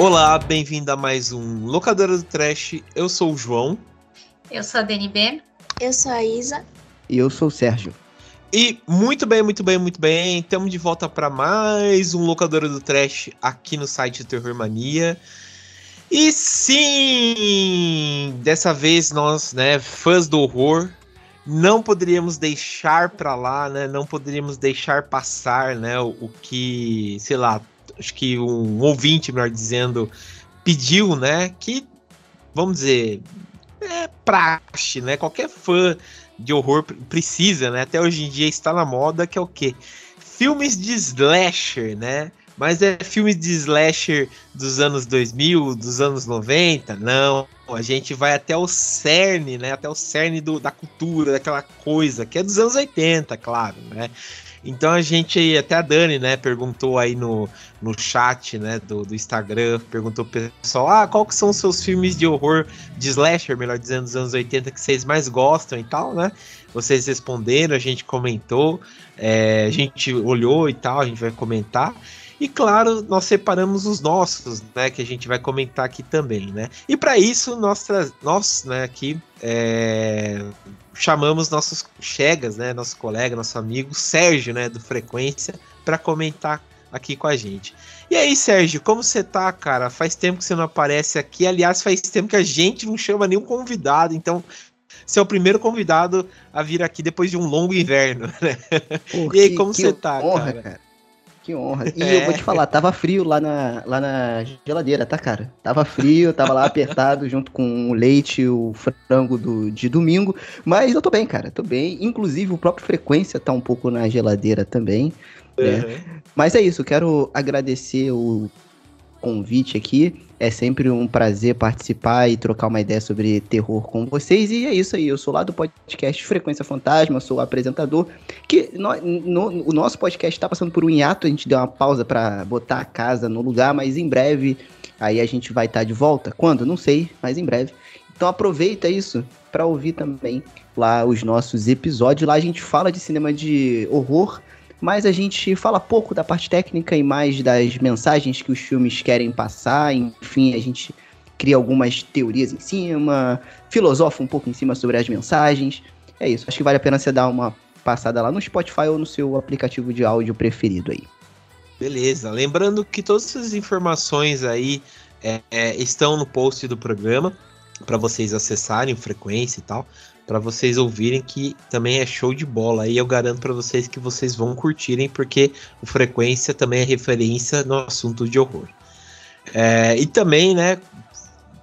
Olá, bem-vindo a mais um Locadora do Trash. Eu sou o João. Eu sou a DNB. Eu sou a Isa. E eu sou o Sérgio. E muito bem, muito bem, muito bem. Estamos de volta para mais um Locadora do Trash aqui no site do Terror Mania. E sim, dessa vez nós, né, fãs do horror, não poderíamos deixar para lá, né? Não poderíamos deixar passar, né, o, o que, sei lá, acho que um ouvinte, melhor dizendo, pediu, né? Que, vamos dizer, é praxe, né? Qualquer fã de horror precisa, né? Até hoje em dia está na moda, que é o quê? Filmes de slasher, né? Mas é filmes de slasher dos anos 2000, dos anos 90? Não. A gente vai até o cerne, né? Até o cerne do, da cultura, daquela coisa, que é dos anos 80, claro, né? Então a gente, até a Dani, né, perguntou aí no, no chat, né, do, do Instagram, perguntou pro pessoal, ah, qual que são os seus filmes de horror, de slasher, melhor dizendo, dos anos 80 que vocês mais gostam e tal, né? Vocês responderam, a gente comentou, é, a gente olhou e tal, a gente vai comentar. E claro, nós separamos os nossos, né, que a gente vai comentar aqui também, né? E para isso nós, nós, né, aqui é, chamamos nossos chegas, né, nosso colega, nosso amigo Sérgio, né, do Frequência, para comentar aqui com a gente. E aí, Sérgio, como você tá, cara? Faz tempo que você não aparece aqui. Aliás, faz tempo que a gente não chama nenhum convidado, então você é o primeiro convidado a vir aqui depois de um longo inverno, né? Pô, e aí, como você tá, honra, cara? cara? Que honra. E é. eu vou te falar, tava frio lá na, lá na geladeira, tá, cara? Tava frio, tava lá apertado junto com o leite e o frango do, de domingo. Mas eu tô bem, cara, tô bem. Inclusive, o próprio Frequência tá um pouco na geladeira também. Né? Uhum. Mas é isso, quero agradecer o convite aqui. É sempre um prazer participar e trocar uma ideia sobre terror com vocês. E é isso aí, eu sou lá do podcast Frequência Fantasma, sou o apresentador. Que no, no, o nosso podcast está passando por um hiato, a gente deu uma pausa para botar a casa no lugar, mas em breve aí a gente vai estar tá de volta. Quando? Não sei, mas em breve. Então aproveita isso para ouvir também lá os nossos episódios. Lá a gente fala de cinema de horror mas a gente fala pouco da parte técnica e mais das mensagens que os filmes querem passar. Enfim, a gente cria algumas teorias em cima, filosofa um pouco em cima sobre as mensagens. É isso. Acho que vale a pena você dar uma passada lá no Spotify ou no seu aplicativo de áudio preferido aí. Beleza. Lembrando que todas essas informações aí é, é, estão no post do programa para vocês acessarem frequência e tal para vocês ouvirem que também é show de bola. E eu garanto para vocês que vocês vão curtirem, porque o Frequência também é referência no assunto de horror. É, e também, né,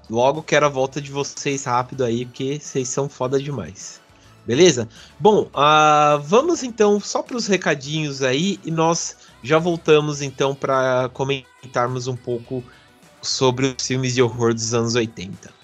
logo quero a volta de vocês rápido aí, porque vocês são foda demais. Beleza? Bom, uh, vamos então só para os recadinhos aí e nós já voltamos então para comentarmos um pouco sobre os filmes de horror dos anos 80.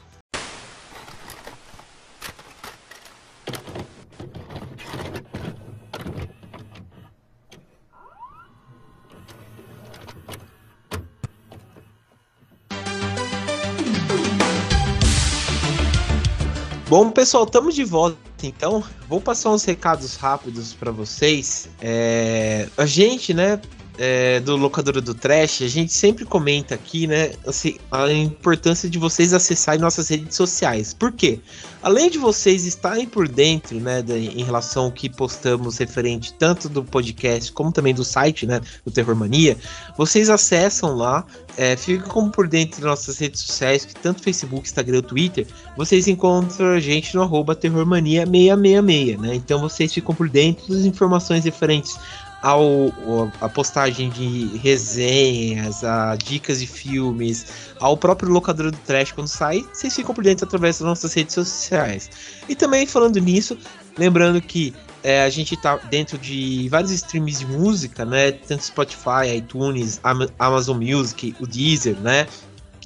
Bom, pessoal, estamos de volta. Então, vou passar uns recados rápidos para vocês. É, a gente, né, é, do Locadora do Trash, a gente sempre comenta aqui, né, assim, a importância de vocês acessarem nossas redes sociais. Por quê? Além de vocês estarem por dentro, né, de, em relação ao que postamos referente tanto do podcast como também do site, né, do Terror Mania, vocês acessam lá, é, ficam por dentro das nossas redes sociais, que tanto Facebook, Instagram, Twitter, vocês encontram a gente no arroba terrormania666, né, então vocês ficam por dentro das informações referentes ao, a postagem de resenhas, a dicas de filmes, ao próprio locador do trash quando sai, vocês ficam por dentro através das nossas redes sociais. E também falando nisso, lembrando que é, a gente tá dentro de vários streams de música, né? Tanto Spotify, iTunes, Amazon Music, o Deezer, né?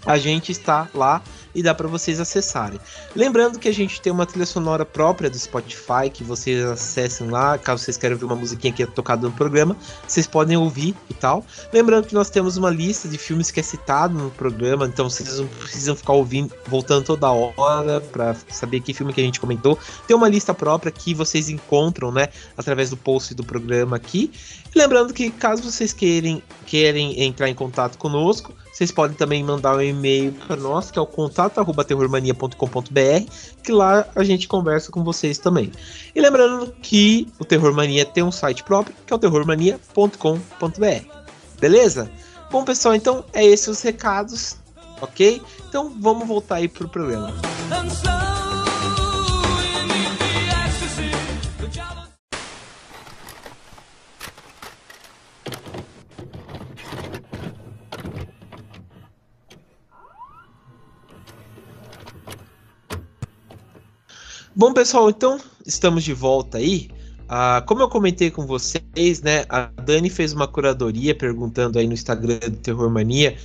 A gente está lá e dá para vocês acessarem. Lembrando que a gente tem uma trilha sonora própria do Spotify que vocês acessem lá, caso vocês queiram ouvir uma musiquinha que é tocada no programa, vocês podem ouvir e tal. Lembrando que nós temos uma lista de filmes que é citado no programa, então vocês não precisam ficar ouvindo, voltando toda hora para saber que filme que a gente comentou. Tem uma lista própria que vocês encontram, né, através do post do programa aqui. E lembrando que caso vocês querem, querem entrar em contato conosco, vocês podem também mandar um e-mail para nós, que é o contato@terrormania.com.br, que lá a gente conversa com vocês também. E lembrando que o Terror Mania tem um site próprio, que é o terrormania.com.br. Beleza? Bom, pessoal, então é esses os recados, ok? Então vamos voltar aí pro programa. Bom, pessoal, então estamos de volta aí. Ah, como eu comentei com vocês, né? A Dani fez uma curadoria perguntando aí no Instagram do Terror Mania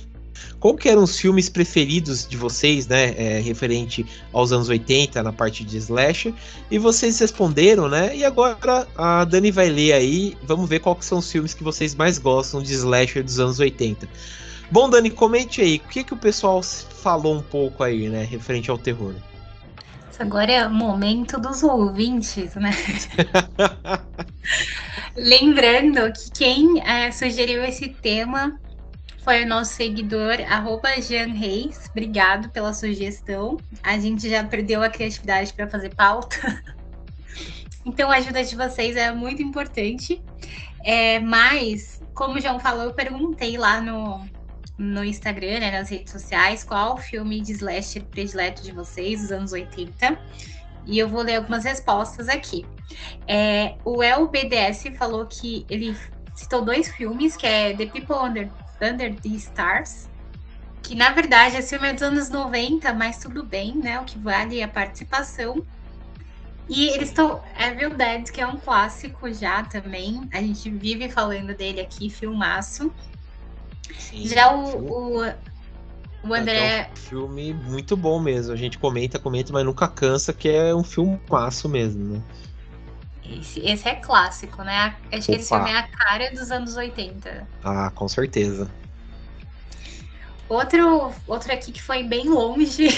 qual que eram os filmes preferidos de vocês, né? É, referente aos anos 80, na parte de slasher. E vocês responderam, né? E agora a Dani vai ler aí. Vamos ver quais são os filmes que vocês mais gostam de slasher dos anos 80. Bom, Dani, comente aí. O que, que o pessoal falou um pouco aí, né? Referente ao terror. Agora é o momento dos ouvintes, né? Lembrando que quem é, sugeriu esse tema foi o nosso seguidor, arroba Jean Reis. Obrigado pela sugestão. A gente já perdeu a criatividade para fazer pauta. Então a ajuda de vocês é muito importante. É, mas, como o João falou, eu perguntei lá no, no Instagram, né, nas redes sociais, qual o filme de slasher predileto de vocês, dos anos 80. E eu vou ler algumas respostas aqui. É, o El BDS falou que ele citou dois filmes, que é The People Under, Under the Stars, que na verdade esse filme é dos anos 90, mas tudo bem, né? O que vale é a participação. E eles estão. Evil Dead, que é um clássico já também. A gente vive falando dele aqui, filmaço. Sim, Já o, o, o André. É um filme muito bom mesmo. A gente comenta, comenta, mas nunca cansa, que é um filmaço mesmo, né? Esse, esse é clássico, né? Acho Opa. que esse filme é a cara dos anos 80. Ah, com certeza. Outro, outro aqui que foi bem longe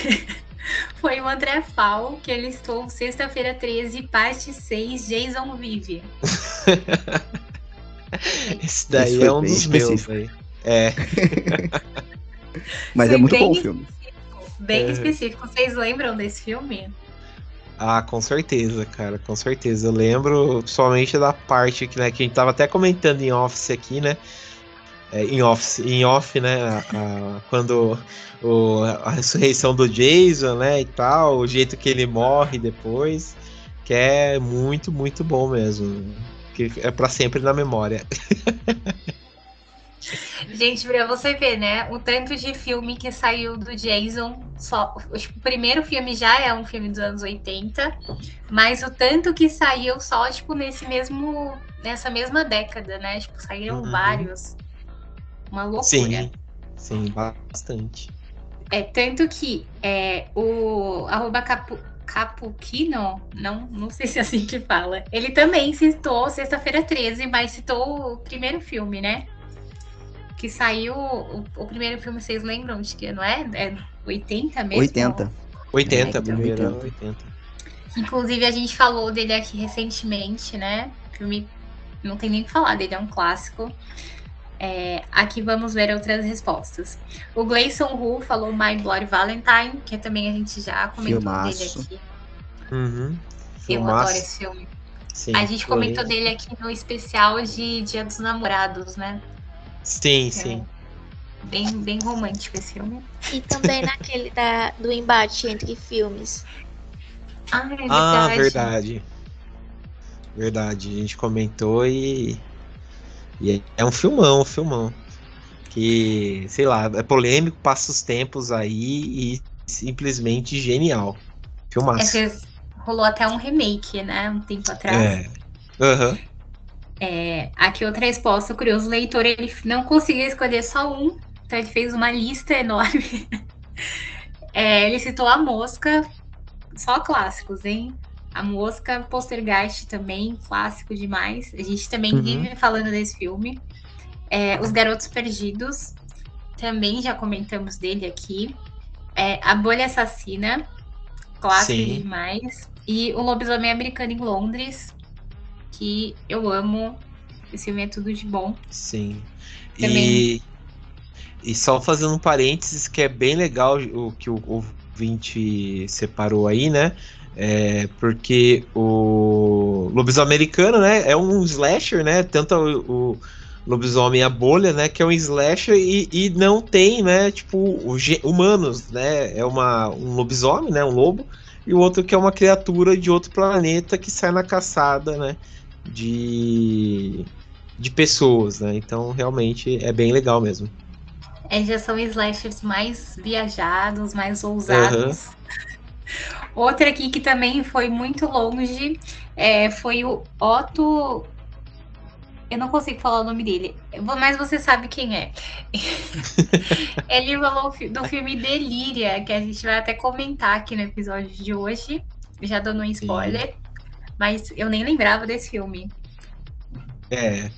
foi o André Fal, que ele estou sexta-feira 13, parte 6, Jason Vive. Esse daí Esse é um dos meus, velho. É. Mas Foi é muito bom o filme. Bem é. específico. Vocês lembram desse filme? Ah, com certeza, cara, com certeza. Eu lembro somente da parte que, né, que a gente tava até comentando em office aqui, né? É, em office, em off, né? A, a, quando o, a ressurreição do Jason, né, e tal, o jeito que ele morre depois, que é muito, muito bom mesmo. Que é para sempre na memória. Gente, pra você ver, né? O tanto de filme que saiu do Jason. Só, tipo, o primeiro filme já é um filme dos anos 80, mas o tanto que saiu só, tipo, nesse mesmo. nessa mesma década, né? Tipo, saíram uhum. vários. Uma loucura. Sim, sim, bastante. É, tanto que é, o arroba capu, Capuquino, não, não sei se é assim que fala. Ele também citou Sexta-feira 13, mas citou o primeiro filme, né? Que saiu o, o, primeiro filme, vocês lembram de que, não é? É 80 mesmo? 80. 80, é, primeiro 80. Inclusive, a gente falou dele aqui recentemente, né? O filme não tem nem o que falar dele, é um clássico. É, aqui vamos ver outras respostas. O Gleison Hu falou My Bloody Valentine, que também a gente já comentou Filmaço. dele aqui. Uhum. Eu adoro esse filme. Sim, a gente comentou dele aqui no especial de Dia dos Namorados, né? Sim, é. sim. Bem, bem romântico esse filme. E também naquele da, do embate entre filmes. Ah, é verdade. Ah, verdade. Verdade. A gente comentou e. E é um filmão, um filmão. Que, sei lá, é polêmico, passa os tempos aí e simplesmente genial. Filmaço. É rolou até um remake, né? Um tempo atrás. É. Aham. Uhum. É, aqui outra resposta, o curioso leitor, ele não conseguiu escolher só um, então ele fez uma lista enorme. É, ele citou a mosca, só clássicos, hein? A Mosca, Postergeist também, clássico demais. A gente também uhum. vive falando desse filme. É, Os Garotos Perdidos, também já comentamos dele aqui. É, a Bolha Assassina, clássico Sim. demais. E O Lobisomem Americano em Londres, que eu amo. Esse filme é tudo de bom. Sim. Também. E, e só fazendo um parênteses, que é bem legal o que o ouvinte separou aí, né? É, porque o lobisomem americano, né, é um slasher, né, tanto o, o lobisomem a bolha, né, que é um slasher e, e não tem, né, tipo, humanos, né, é uma, um lobisomem, né, um lobo, e o outro que é uma criatura de outro planeta que sai na caçada, né, de, de pessoas, né, então realmente é bem legal mesmo. É, já são slashers mais viajados, mais ousados. Uhum. Outra aqui que também foi muito longe é, foi o Otto. Eu não consigo falar o nome dele, mas você sabe quem é. Ele falou do filme Delíria, que a gente vai até comentar aqui no episódio de hoje. Já dando um spoiler. Sim. Mas eu nem lembrava desse filme. É.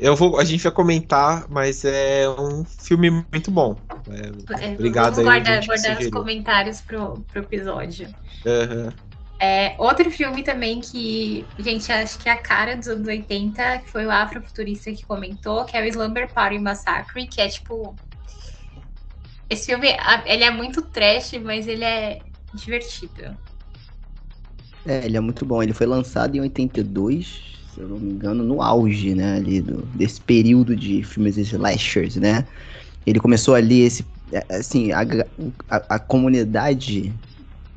Eu vou, a gente vai comentar, mas é um filme muito bom. É, é obrigado vamos aí. Guardar, guardar os comentários pro, pro episódio. Uhum. É, outro filme também que, gente, acho que é a cara dos anos 80, que foi o Afrofuturista que comentou, que é o Slumber Party Massacre, que é tipo. Esse filme, ele é muito trash, mas ele é divertido. É, ele é muito bom. Ele foi lançado em 82, se eu não me engano, no auge, né, ali do, desse período de filmes slashers, né? Ele começou ali esse, é, assim, a, a, a comunidade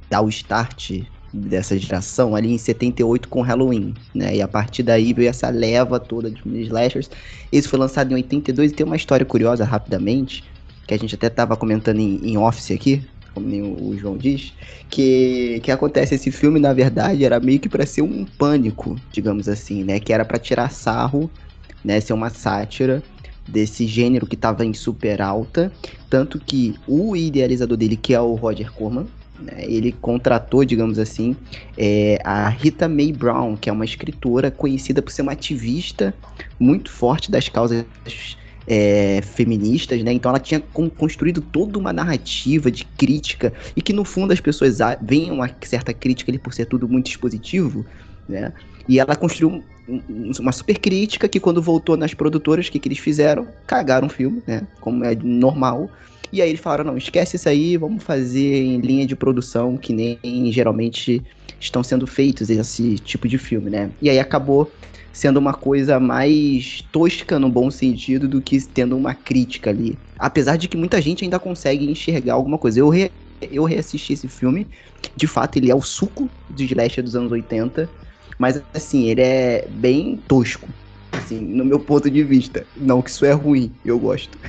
dá o start dessa geração ali em 78 com Halloween, né? E a partir daí veio essa leva toda de slashers. Esse foi lançado em 82 e tem uma história curiosa rapidamente, que a gente até tava comentando em, em Office aqui, como nem o João diz, que, que acontece esse filme, na verdade, era meio que para ser um pânico, digamos assim, né? Que era para tirar sarro, né? Ser uma sátira desse gênero que estava em super alta, tanto que o idealizador dele, que é o Roger Corman, né, ele contratou, digamos assim, é, a Rita Mae Brown, que é uma escritora conhecida por ser uma ativista muito forte das causas é, feministas, né? Então ela tinha construído toda uma narrativa de crítica e que no fundo as pessoas veem uma certa crítica ali por ser tudo muito expositivo, né? E ela construiu uma super crítica que quando voltou nas produtoras, o que, que eles fizeram? Cagaram o filme, né? Como é normal. E aí eles falaram, não, esquece isso aí, vamos fazer em linha de produção que nem geralmente estão sendo feitos esse tipo de filme, né? E aí acabou sendo uma coisa mais tosca no bom sentido do que tendo uma crítica ali. Apesar de que muita gente ainda consegue enxergar alguma coisa. Eu, re, eu reassisti esse filme, de fato ele é o suco de slasher dos anos 80, mas assim, ele é bem tosco. Assim, no meu ponto de vista. Não que isso é ruim, eu gosto.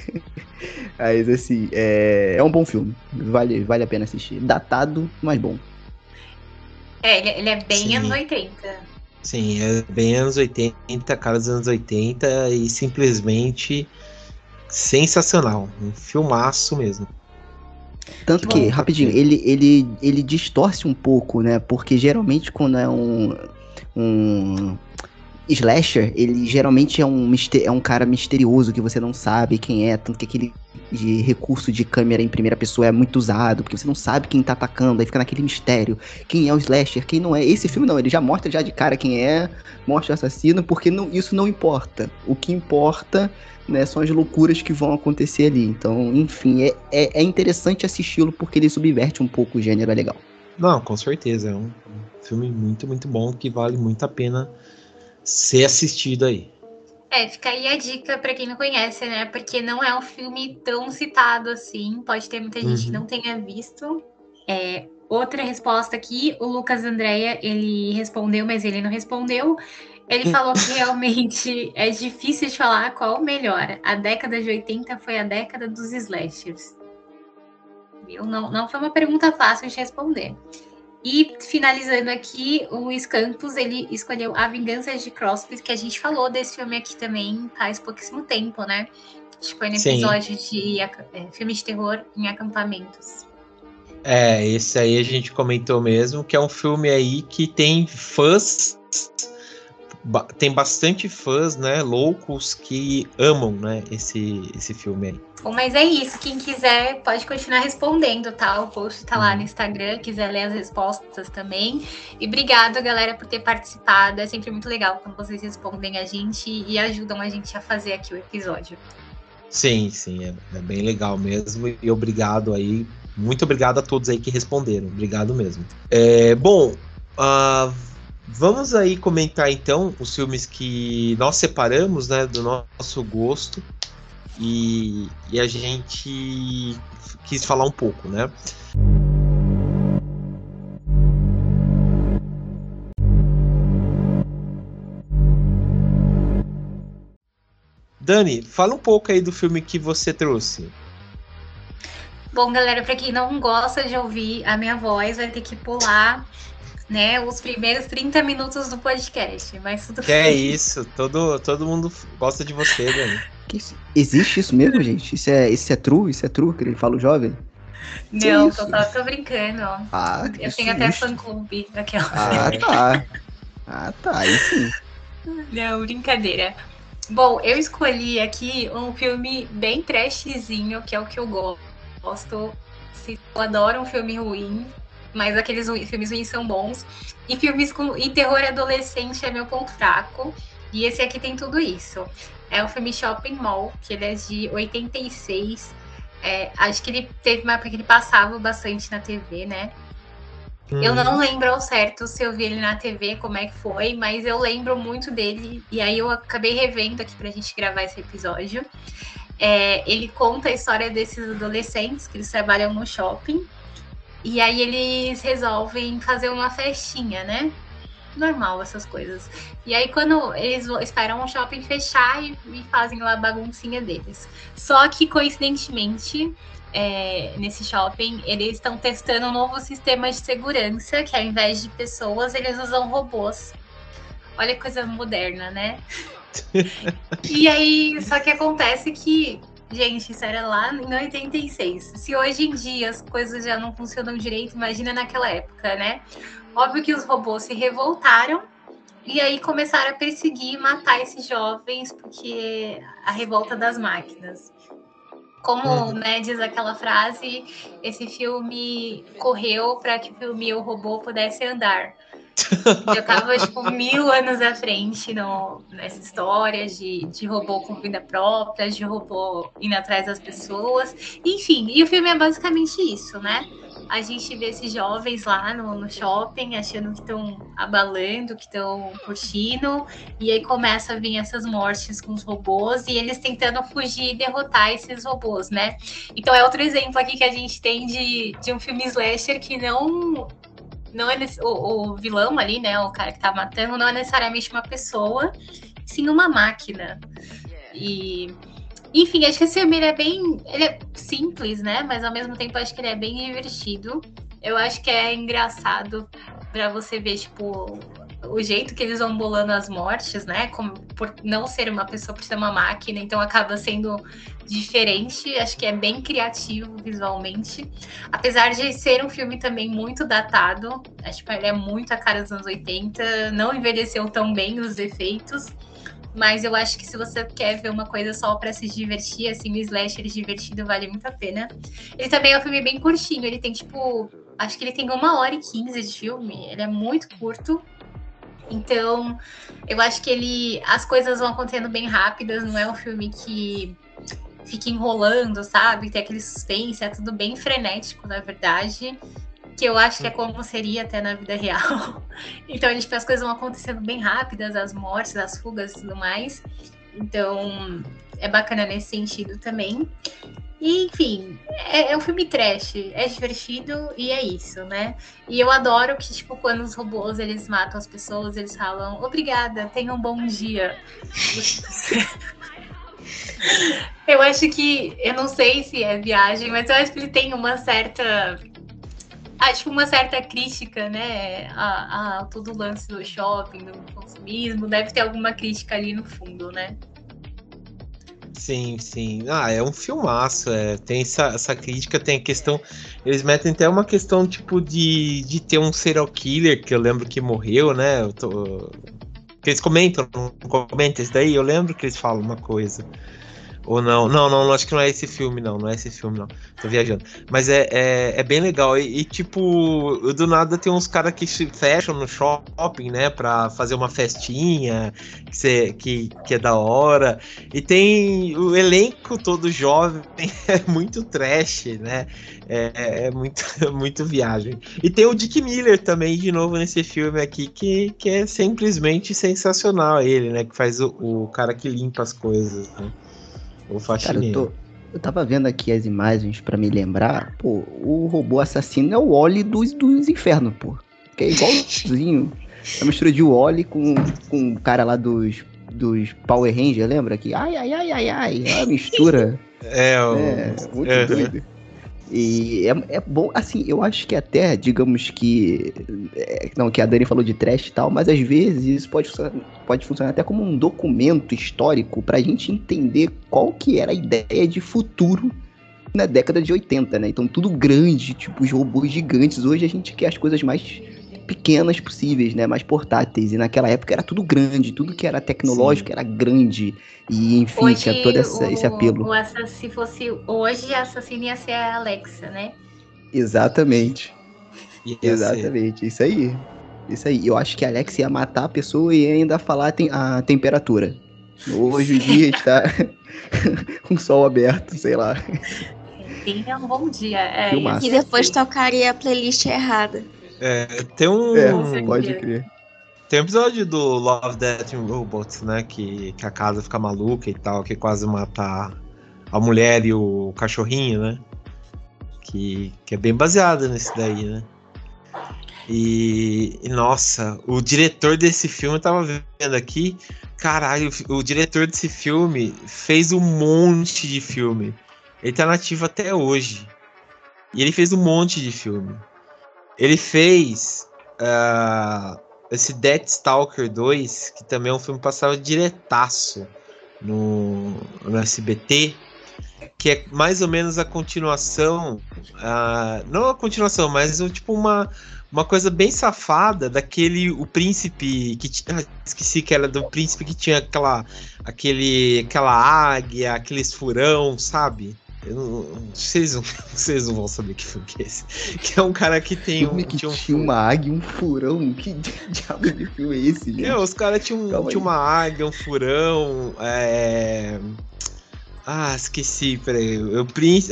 mas assim, é, é um bom filme. Vale, vale a pena assistir. Datado, mas bom. É, ele é bem Sim. anos 80. Sim, é bem anos 80, cara dos anos 80 e simplesmente sensacional. Um filmaço mesmo. Tanto que, rapidinho, ele, ele, ele distorce um pouco, né? Porque geralmente quando é um, um slasher, ele geralmente é um, é um cara misterioso que você não sabe quem é, tanto que aquele de recurso de câmera em primeira pessoa é muito usado, porque você não sabe quem tá atacando, aí fica naquele mistério. Quem é o slasher, quem não é. Esse filme não, ele já mostra já de cara quem é, mostra o assassino, porque não, isso não importa. O que importa né, são as loucuras que vão acontecer ali. Então, enfim, é, é, é interessante assisti-lo porque ele subverte um pouco o gênero, é legal. Não, com certeza. É um filme muito, muito bom que vale muito a pena ser assistido aí. É, fica aí a dica para quem não conhece, né? Porque não é um filme tão citado assim. Pode ter muita gente uhum. que não tenha visto. É, outra resposta aqui, o Lucas Andréia, ele respondeu, mas ele não respondeu. Ele falou que realmente é difícil de falar qual o melhor. A década de 80 foi a década dos slashers. Viu? Não, não foi uma pergunta fácil de responder. E finalizando aqui, o Luiz Campos, ele escolheu A Vingança de Crosby, que a gente falou desse filme aqui também faz pouquíssimo tempo, né? Acho que foi no episódio Sim. de é, filme de terror em acampamentos. É, esse aí a gente comentou mesmo, que é um filme aí que tem fãs tem bastante fãs, né, loucos que amam, né, esse, esse filme aí. Bom, mas é isso. Quem quiser pode continuar respondendo, tá? O post tá lá no uhum. Instagram, quiser ler as respostas também. E obrigado, galera, por ter participado. É sempre muito legal quando vocês respondem a gente e ajudam a gente a fazer aqui o episódio. Sim, sim, é, é bem legal mesmo. E obrigado aí. Muito obrigado a todos aí que responderam. Obrigado mesmo. É, bom, uh, Vamos aí comentar então os filmes que nós separamos, né, do nosso gosto e, e a gente quis falar um pouco, né? Dani, fala um pouco aí do filme que você trouxe. Bom, galera, para quem não gosta de ouvir a minha voz, vai ter que pular né, os primeiros 30 minutos do podcast, mas tudo Que é isso, todo, todo mundo gosta de você, Dani. Existe isso mesmo, gente? Isso é, isso é true? Isso é true que ele fala o jovem? Não, tô, só tô brincando. Ah, Eu tenho até fã-clube daquela. Ah, tá. Ah, tá, aí sim. Não, brincadeira. Bom, eu escolhi aqui um filme bem trashzinho, que é o que eu gosto. Se eu adoro um filme ruim, mas aqueles filmes ruins são bons. E filmes com e terror adolescente é meu ponto fraco. E esse aqui tem tudo isso. É o filme Shopping Mall, que ele é de 86. É, acho que ele teve uma época que ele passava bastante na TV, né? Hum. Eu não lembro ao certo se eu vi ele na TV, como é que foi, mas eu lembro muito dele. E aí eu acabei revendo aqui pra gente gravar esse episódio. É, ele conta a história desses adolescentes que eles trabalham no shopping e aí eles resolvem fazer uma festinha, né? Normal essas coisas. E aí quando eles esperam o shopping fechar e, e fazem lá a baguncinha deles. Só que coincidentemente é, nesse shopping, eles estão testando um novo sistema de segurança, que ao invés de pessoas, eles usam robôs. Olha que coisa moderna, né? e aí, só que acontece que Gente, isso era lá em 86. Se hoje em dia as coisas já não funcionam direito, imagina naquela época, né? Óbvio que os robôs se revoltaram e aí começaram a perseguir e matar esses jovens, porque a revolta das máquinas. Como uhum. né, diz aquela frase, esse filme correu para que o filme O Robô pudesse andar. Já tava, tipo, mil anos à frente no, nessa história de, de robô com vida própria, de robô indo atrás das pessoas. Enfim, e o filme é basicamente isso, né? A gente vê esses jovens lá no, no shopping achando que estão abalando, que estão curtindo, e aí começa a vir essas mortes com os robôs e eles tentando fugir e derrotar esses robôs, né? Então é outro exemplo aqui que a gente tem de, de um filme slasher que não não é o, o, vilão ali, né? O cara que tá matando, não é necessariamente uma pessoa, sim uma máquina. E enfim, acho que esse filme é bem. Ele é simples, né? Mas ao mesmo tempo acho que ele é bem divertido. Eu acho que é engraçado para você ver, tipo, o jeito que eles vão bolando as mortes, né? Como, por não ser uma pessoa, por ser uma máquina, então acaba sendo diferente. Acho que é bem criativo visualmente. Apesar de ser um filme também muito datado, acho que ele é muito a cara dos anos 80, não envelheceu tão bem os efeitos. Mas eu acho que se você quer ver uma coisa só para se divertir, assim, o slasher divertido vale muito a pena. Ele também é um filme bem curtinho, ele tem tipo. Acho que ele tem uma hora e quinze de filme. Ele é muito curto, então, eu acho que ele as coisas vão acontecendo bem rápidas, não é um filme que fica enrolando, sabe? Tem aquele suspense, é tudo bem frenético, na verdade. Que eu acho que é como seria até na vida real. Então, tipo, as coisas vão acontecendo bem rápidas, as mortes, as fugas e tudo mais. Então, é bacana nesse sentido também. E, enfim, é, é, um filme trash, é divertido e é isso, né? E eu adoro que, tipo, quando os robôs eles matam as pessoas, eles falam obrigada, tenha um bom dia. eu acho que, eu não sei se é viagem, mas eu acho que ele tem uma certa acho uma certa crítica, né, a, a, todo o lance do shopping, do consumismo, deve ter alguma crítica ali no fundo, né? Sim, sim. Ah, é um filmaço. É. Tem essa, essa crítica, tem a questão. Eles metem até uma questão, tipo, de, de ter um serial killer, que eu lembro que morreu, né? Eu tô... Eles comentam, comentam isso daí, eu lembro que eles falam uma coisa. Ou não, não, não, acho que não é esse filme, não, não é esse filme, não. Tô viajando. Mas é, é, é bem legal. E, e, tipo, do nada tem uns caras que se fecham no shopping, né, pra fazer uma festinha, que, cê, que, que é da hora. E tem o elenco todo jovem, é muito trash, né? É, é, é muito, muito viagem. E tem o Dick Miller também, de novo, nesse filme aqui, que, que é simplesmente sensacional ele, né? Que faz o, o cara que limpa as coisas, né? O faxineiro. Cara, eu, tô, eu tava vendo aqui as imagens para me lembrar. Pô, o robô assassino é o Oli dos, dos infernos, pô. Que é igualzinho. É a mistura de Oli com, com o cara lá dos, dos Power Rangers, lembra? Que ai, ai, ai, ai, ai. É a mistura. é, o... é muito uhum. doido. E é, é bom, assim, eu acho que até, digamos que. É, não, que a Dani falou de trash e tal, mas às vezes isso pode, pode funcionar até como um documento histórico pra gente entender qual que era a ideia de futuro na década de 80, né? Então tudo grande, tipo os robôs gigantes. Hoje a gente quer as coisas mais pequenas possíveis, né? Mais portáteis. E naquela época era tudo grande, tudo que era tecnológico Sim. era grande. E enfim, hoje, tinha todo essa, o, esse apelo. O se fosse hoje, a assassina ia ser a Alexa, né? Exatamente. Exatamente, isso aí. Isso aí. Eu acho que a Alexa ia matar a pessoa e ainda falar a temperatura. Hoje o dia está com o sol aberto, sei lá. Tenha um bom dia. É, e depois tocaria a playlist errada. É, tem um. É, pode crer. Tem um episódio do Love, Death and Robots, né? Que, que a casa fica maluca e tal, que quase mata a mulher e o cachorrinho, né? Que, que é bem baseado nesse daí, né? E, nossa, o diretor desse filme eu tava vendo aqui. Caralho, o, o diretor desse filme fez um monte de filme. Ele tá nativo até hoje. E ele fez um monte de filme. Ele fez uh, esse Death Stalker 2, que também é um filme passado diretaço no, no SBT, que é mais ou menos a continuação, uh, não a continuação, mas um, tipo uma, uma coisa bem safada daquele o príncipe que ah, esqueci que era do príncipe que tinha aquela aquele aquela águia, aqueles furão, sabe? Não, vocês, não, vocês não vão saber que filme que é esse. Que é um cara que tem um. Que tinha, um tinha uma águia um furão. Que diabo de filme é esse, gente? É, os caras tinham, tinham uma águia, um furão. É. Ah, esqueci, peraí. Eu,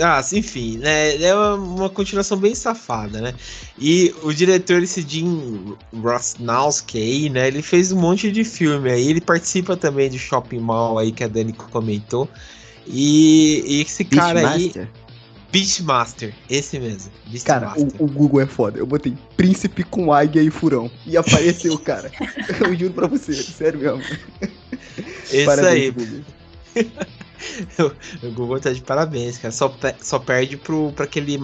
ah, enfim, né? É uma continuação bem safada, né? E o diretor, esse Jim Rosnowski aí, né? Ele fez um monte de filme aí. Ele participa também de Shopping Mall aí que a Dani comentou. E, e esse cara Beastmaster? aí. Beastmaster, esse mesmo. Cara, o, o, Google é foda. Eu botei príncipe com águia e furão. E apareceu, cara. Eu juro pra você, sério mesmo. Esse parabéns, aí. Google. o Google tá de parabéns, cara. Só, só perde pro, pra aquele,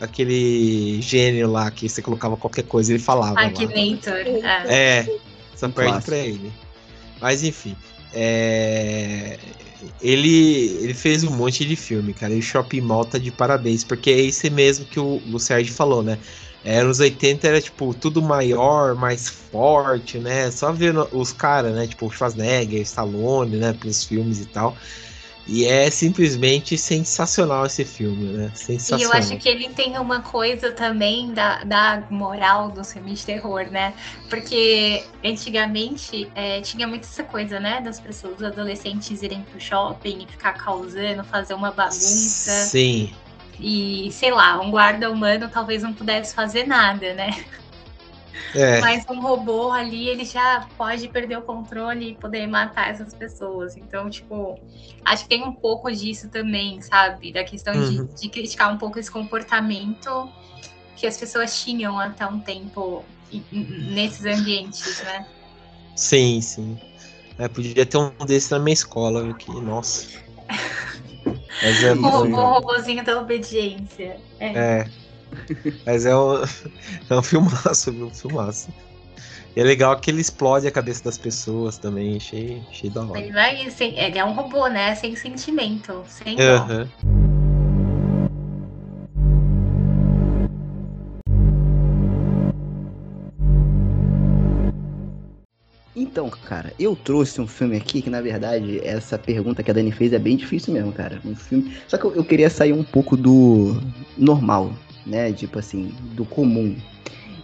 aquele gênio lá que você colocava qualquer coisa e ele falava. Akinator. É. é, só um perde clássico. pra ele. Mas enfim. É ele, ele fez um monte de filme, cara. E o Shopping Mall tá de parabéns, porque é esse mesmo que o, o Sérgio falou, né? É, nos 80 era, tipo, tudo maior, mais forte, né? Só vendo os caras, né? Tipo, Schwarzenegger, Stallone, né? Pelos filmes e tal. E é simplesmente sensacional esse filme, né? Sensacional. E eu acho que ele tem uma coisa também da, da moral dos filmes de terror, né? Porque antigamente é, tinha muito essa coisa, né? Das pessoas, dos adolescentes irem pro shopping e ficar causando, fazer uma bagunça. Sim. E, sei lá, um guarda humano talvez não pudesse fazer nada, né? É. Mas um robô ali, ele já pode perder o controle e poder matar essas pessoas. Então, tipo, acho que tem um pouco disso também, sabe? Da questão uhum. de, de criticar um pouco esse comportamento que as pessoas tinham até um tempo nesses ambientes, né? Sim, sim. É, podia ter um desse na minha escola? Que, nossa. Mas é, o, o robôzinho da obediência. É. é. Mas é um, é um filmaço, viu? Um filmaço. é legal que ele explode a cabeça das pessoas também, achei, achei da hora. Ele vai, sem, ele é um robô, né? Sem sentimento, sem uhum. Então, cara, eu trouxe um filme aqui que, na verdade, essa pergunta que a Dani fez é bem difícil mesmo, cara. Um filme. Só que eu, eu queria sair um pouco do normal, né? Tipo assim, do comum.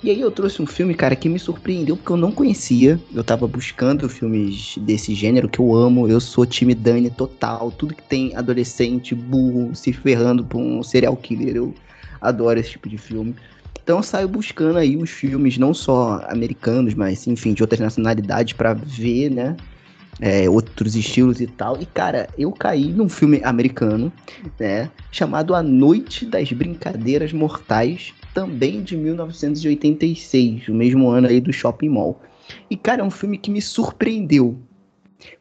E aí eu trouxe um filme, cara, que me surpreendeu porque eu não conhecia. Eu tava buscando filmes desse gênero que eu amo. Eu sou time Dani total. Tudo que tem adolescente burro se ferrando por um serial killer. Eu adoro esse tipo de filme. Então eu saio buscando aí os filmes, não só americanos, mas enfim, de outras nacionalidades para ver, né? É, outros estilos e tal. E, cara, eu caí num filme americano, né? Chamado A Noite das Brincadeiras Mortais, também de 1986, o mesmo ano aí do Shopping Mall. E, cara, é um filme que me surpreendeu.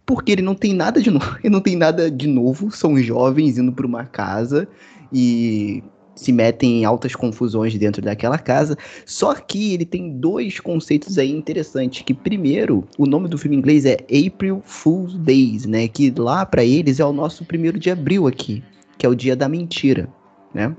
Porque ele não tem nada de novo. Ele não tem nada de novo. São jovens indo para uma casa e se metem em altas confusões dentro daquela casa. Só que ele tem dois conceitos aí interessantes. Que primeiro, o nome do filme em inglês é April Fool's Days, né? Que lá para eles é o nosso primeiro de abril aqui, que é o dia da mentira, né?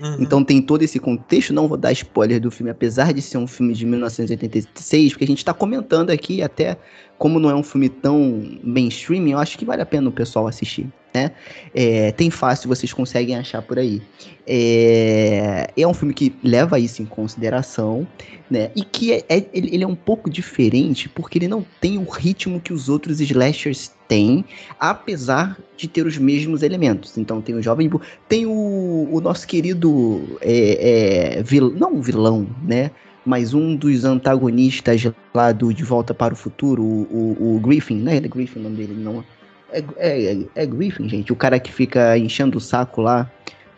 Uhum. Então tem todo esse contexto, não vou dar spoiler do filme, apesar de ser um filme de 1986, porque a gente está comentando aqui até como não é um filme tão mainstream, eu acho que vale a pena o pessoal assistir né? É, tem fácil, vocês conseguem achar por aí. É, é um filme que leva isso em consideração, né? E que é, é, ele é um pouco diferente porque ele não tem o ritmo que os outros slashers têm, apesar de ter os mesmos elementos. Então tem o jovem, tem o, o nosso querido é, é, vil, não vilão, né? mas um dos antagonistas lá do De Volta para o Futuro, o, o, o Griffin, né? Ele é Griffin o nome dele, não é, é, é, é Griffin, gente. O cara que fica enchendo o saco lá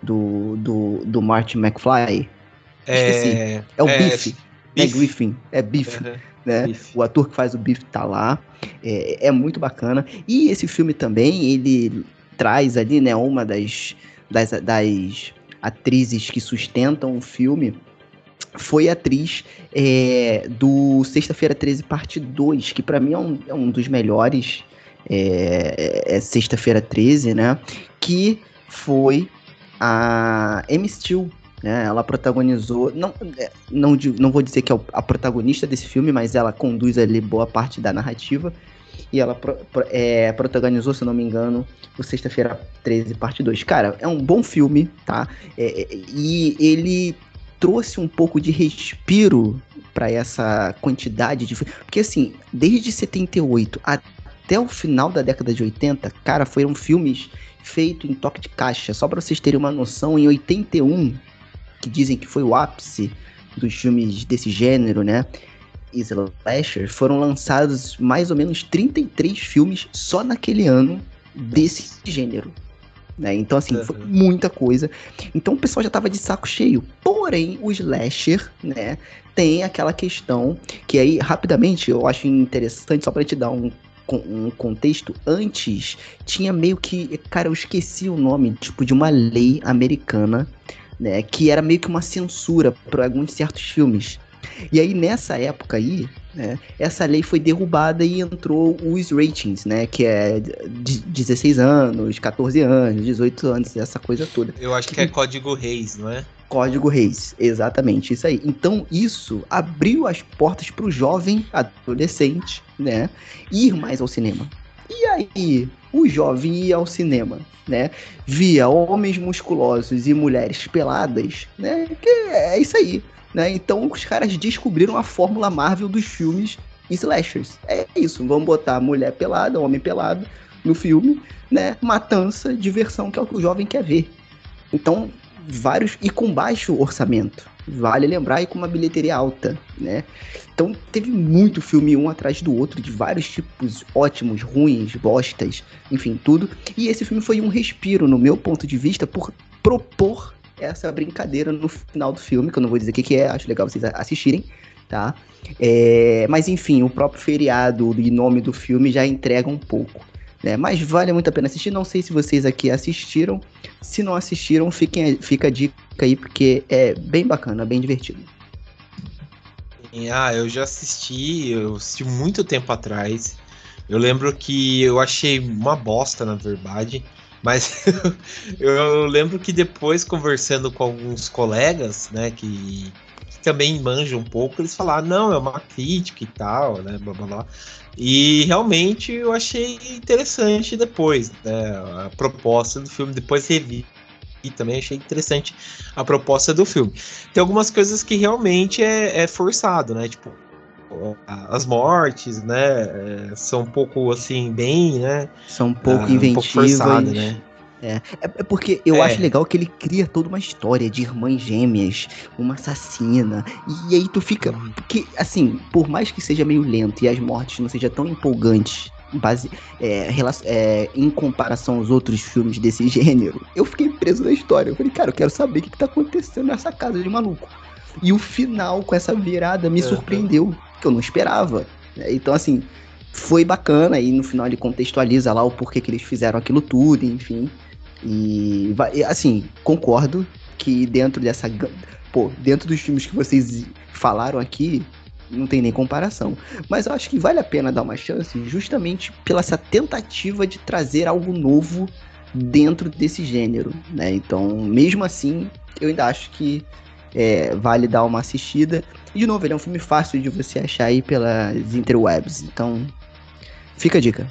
do, do, do Martin McFly. É, Esqueci. É o é, Biff. É Griffin. É Biff. Uhum. Né? O ator que faz o Biff tá lá. É, é muito bacana. E esse filme também, ele traz ali, né, uma das, das, das atrizes que sustentam o filme foi atriz é, do Sexta-feira 13, parte 2, que para mim é um, é um dos melhores é, é sexta-feira 13, né? Que foi a Amy Steele, né? Ela protagonizou, não, é, não, não vou dizer que é a protagonista desse filme, mas ela conduz ali boa parte da narrativa. E ela pro, é, protagonizou, se não me engano, o Sexta-feira 13, parte 2. Cara, é um bom filme, tá? É, é e ele trouxe um pouco de respiro para essa quantidade de. Porque, assim, desde 78 até até o final da década de 80, cara, foram filmes feitos em toque de caixa. Só para vocês terem uma noção, em 81, que dizem que foi o ápice dos filmes desse gênero, né? Slasher, foram lançados mais ou menos 33 filmes só naquele ano desse gênero. Né? Então, assim, uhum. foi muita coisa. Então o pessoal já tava de saco cheio. Porém, o slasher, né, tem aquela questão que aí, rapidamente, eu acho interessante, só para te dar um um contexto, antes tinha meio que. Cara, eu esqueci o nome, tipo, de uma lei americana, né? Que era meio que uma censura para alguns certos filmes. E aí, nessa época aí, né, essa lei foi derrubada e entrou os ratings, né? Que é de 16 anos, 14 anos, 18 anos, essa coisa toda. Eu acho que é código Reis, não é? Código Reis, exatamente, isso aí. Então, isso abriu as portas para o jovem adolescente, né, ir mais ao cinema. E aí, o jovem ia ao cinema, né, via homens musculosos e mulheres peladas, né, que é isso aí, né. Então, os caras descobriram a fórmula Marvel dos filmes slashers. É isso, vamos botar mulher pelada, homem pelado no filme, né, matança, diversão, que é o que o jovem quer ver. Então, vários e com baixo orçamento. Vale lembrar e com uma bilheteria alta, né? Então teve muito filme um atrás do outro, de vários tipos ótimos, ruins, bostas, enfim, tudo. E esse filme foi um respiro, no meu ponto de vista, por propor essa brincadeira no final do filme, que eu não vou dizer o que, que é, acho legal vocês assistirem, tá? É, mas enfim, o próprio feriado e nome do filme já entrega um pouco. Né? Mas vale muito a pena assistir. Não sei se vocês aqui assistiram. Se não assistiram, fiquem, fica a dica aí, porque é bem bacana, bem divertido. Ah, eu já assisti, eu assisti muito tempo atrás. Eu lembro que eu achei uma bosta, na verdade. Mas eu lembro que depois, conversando com alguns colegas, né, que, também manjam um pouco, eles falaram, não, é uma crítica e tal, né, blá blá blá. E realmente eu achei interessante depois, né, a proposta do filme, depois revi e também achei interessante a proposta do filme. Tem algumas coisas que realmente é, é forçado, né? Tipo, as mortes, né? É, são um pouco assim, bem, né? São um pouco ah, inventivas. Um pouco forçado, né? É, é, é porque eu é. acho legal que ele cria toda uma história de irmãs gêmeas, uma assassina, e aí tu fica. Uhum. Porque, assim, por mais que seja meio lento e as mortes não sejam tão empolgantes base, é, é, em comparação aos outros filmes desse gênero, eu fiquei preso na história. Eu falei, cara, eu quero saber o que, que tá acontecendo nessa casa de maluco. E o final, com essa virada, me surpreendeu, que eu não esperava. Né? Então, assim, foi bacana. E no final ele contextualiza lá o porquê que eles fizeram aquilo tudo, enfim. E, assim, concordo que dentro dessa. Pô, dentro dos filmes que vocês falaram aqui, não tem nem comparação. Mas eu acho que vale a pena dar uma chance justamente pela essa tentativa de trazer algo novo dentro desse gênero, né? Então, mesmo assim, eu ainda acho que é, vale dar uma assistida. E de novo, ele é um filme fácil de você achar aí pelas interwebs. Então, fica a dica.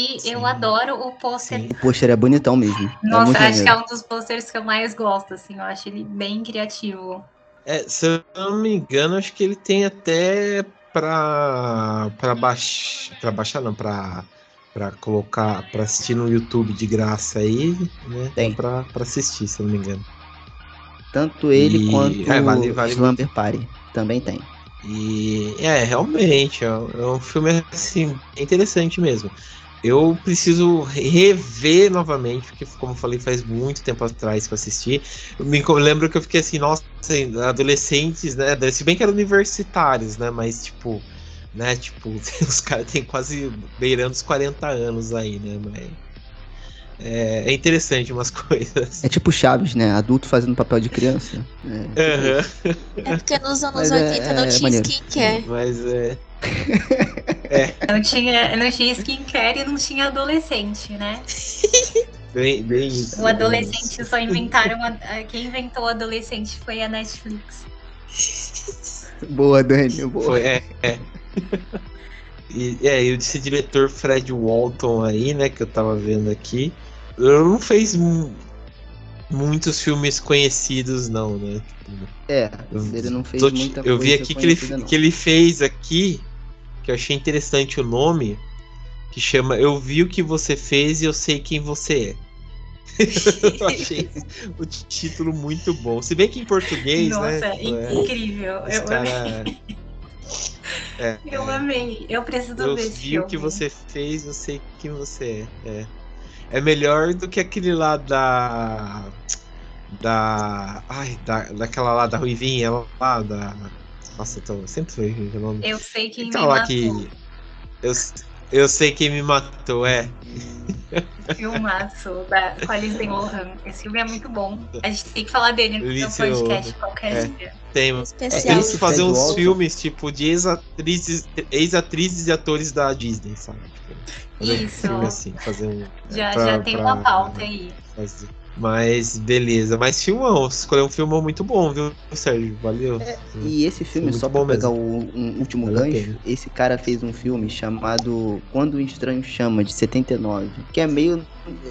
E Sim. eu adoro o pôster. O pôster é bonitão mesmo. É Nossa, é acho maneiro. que é um dos pôsteres que eu mais gosto, assim. Eu acho ele bem criativo. É, se eu não me engano, acho que ele tem até pra, pra, baix, pra baixar, não, pra, pra colocar, pra assistir no YouTube de graça aí, né? Tem. Pra, pra assistir, se eu não me engano. Tanto ele e... quanto é, vale, vale Slumber Party também tem. E é, realmente, é, é um filme assim, interessante mesmo eu preciso rever novamente, porque, como eu falei, faz muito tempo atrás que eu assisti. Eu me lembro que eu fiquei assim, nossa, adolescentes, né? Se bem que eram universitários, né? Mas, tipo, né? Tipo, os caras têm quase beirando os 40 anos aí, né? Mas. É, é, interessante umas coisas. É tipo Chaves, né? Adulto fazendo papel de criança. É, uhum. é porque nos anos Mas 80 é, não tinha maneiro. skincare. Mas é. é. Não, tinha, não tinha skincare e não tinha adolescente, né? Bem, bem isso. O adolescente só inventaram. Quem inventou o adolescente foi a Netflix. Boa, Dani, boa. Foi, é, é. E, é, e esse diretor Fred Walton aí, né, que eu tava vendo aqui, não fez muitos filmes conhecidos, não, né? É, ele não fez muita Eu vi aqui que ele, que ele fez aqui que eu achei interessante o nome, que chama Eu Vi o que você fez e eu sei quem você é. eu achei o título muito bom. Se bem que em português, Nossa, né? Nossa, é incrível. Eu cara... amei. É, eu amei. Eu preciso eu ver esse vi o que você fez, eu sei quem você é. é. É melhor do que aquele lá da. Da. Ai, da, daquela lá da Ruivinha lá, da. Nossa, eu tô, sempre foi o nome. Eu sei quem então, me matou. Que eu, eu sei quem me matou, é. Filmaço da, com a Lindsay Lohan. Esse filme é muito bom. A gente tem que falar dele no Lindsay podcast qualquer é, dia. Temos. É, eles fazer uns Walton. filmes, tipo, de ex-atrizes ex -atrizes e atores da Disney, sabe? Tipo, Isso. Um assim, fazer um, já, pra, já tem pra, uma pauta aí. Fazer. Mas beleza, mas filmão, escolheu um filme muito bom, viu, Sérgio? Valeu. É, e esse filme, só pra pegar o um último gancho, esse cara fez um filme chamado Quando o Estranho Chama, de 79, que é meio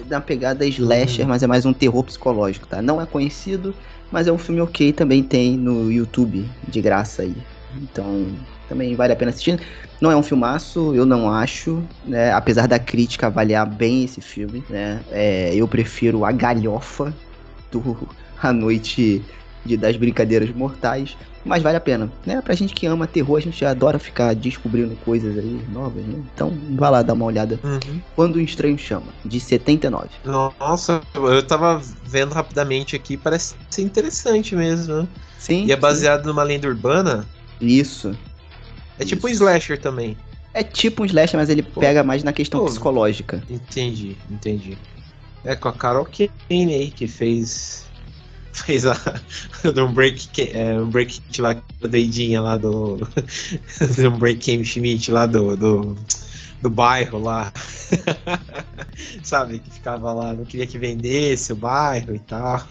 na pegada slasher, uhum. mas é mais um terror psicológico, tá? Não é conhecido, mas é um filme ok, também tem no YouTube, de graça aí. Então, também vale a pena assistir. Não é um filmaço, eu não acho, né? Apesar da crítica avaliar bem esse filme, né? É, eu prefiro a galhofa do A Noite de, das Brincadeiras Mortais, mas vale a pena, né? Pra gente que ama terror, a gente adora ficar descobrindo coisas aí novas, né? Então, vai lá dar uma olhada. Uhum. Quando o Estranho Chama, de 79. Nossa, eu tava vendo rapidamente aqui, parece ser interessante mesmo, né? Sim. E é baseado sim. numa lenda urbana? Isso. É tipo um slasher também. É tipo um slasher, mas ele Pô. pega mais na questão Pô. psicológica. Entendi, entendi. É com a Carol Kane aí, que fez fez a, um break, é, um break lá, a doidinha lá do. um break Game Schmidt lá do, do, do bairro lá. Sabe, que ficava lá, não queria que vendesse o bairro e tal.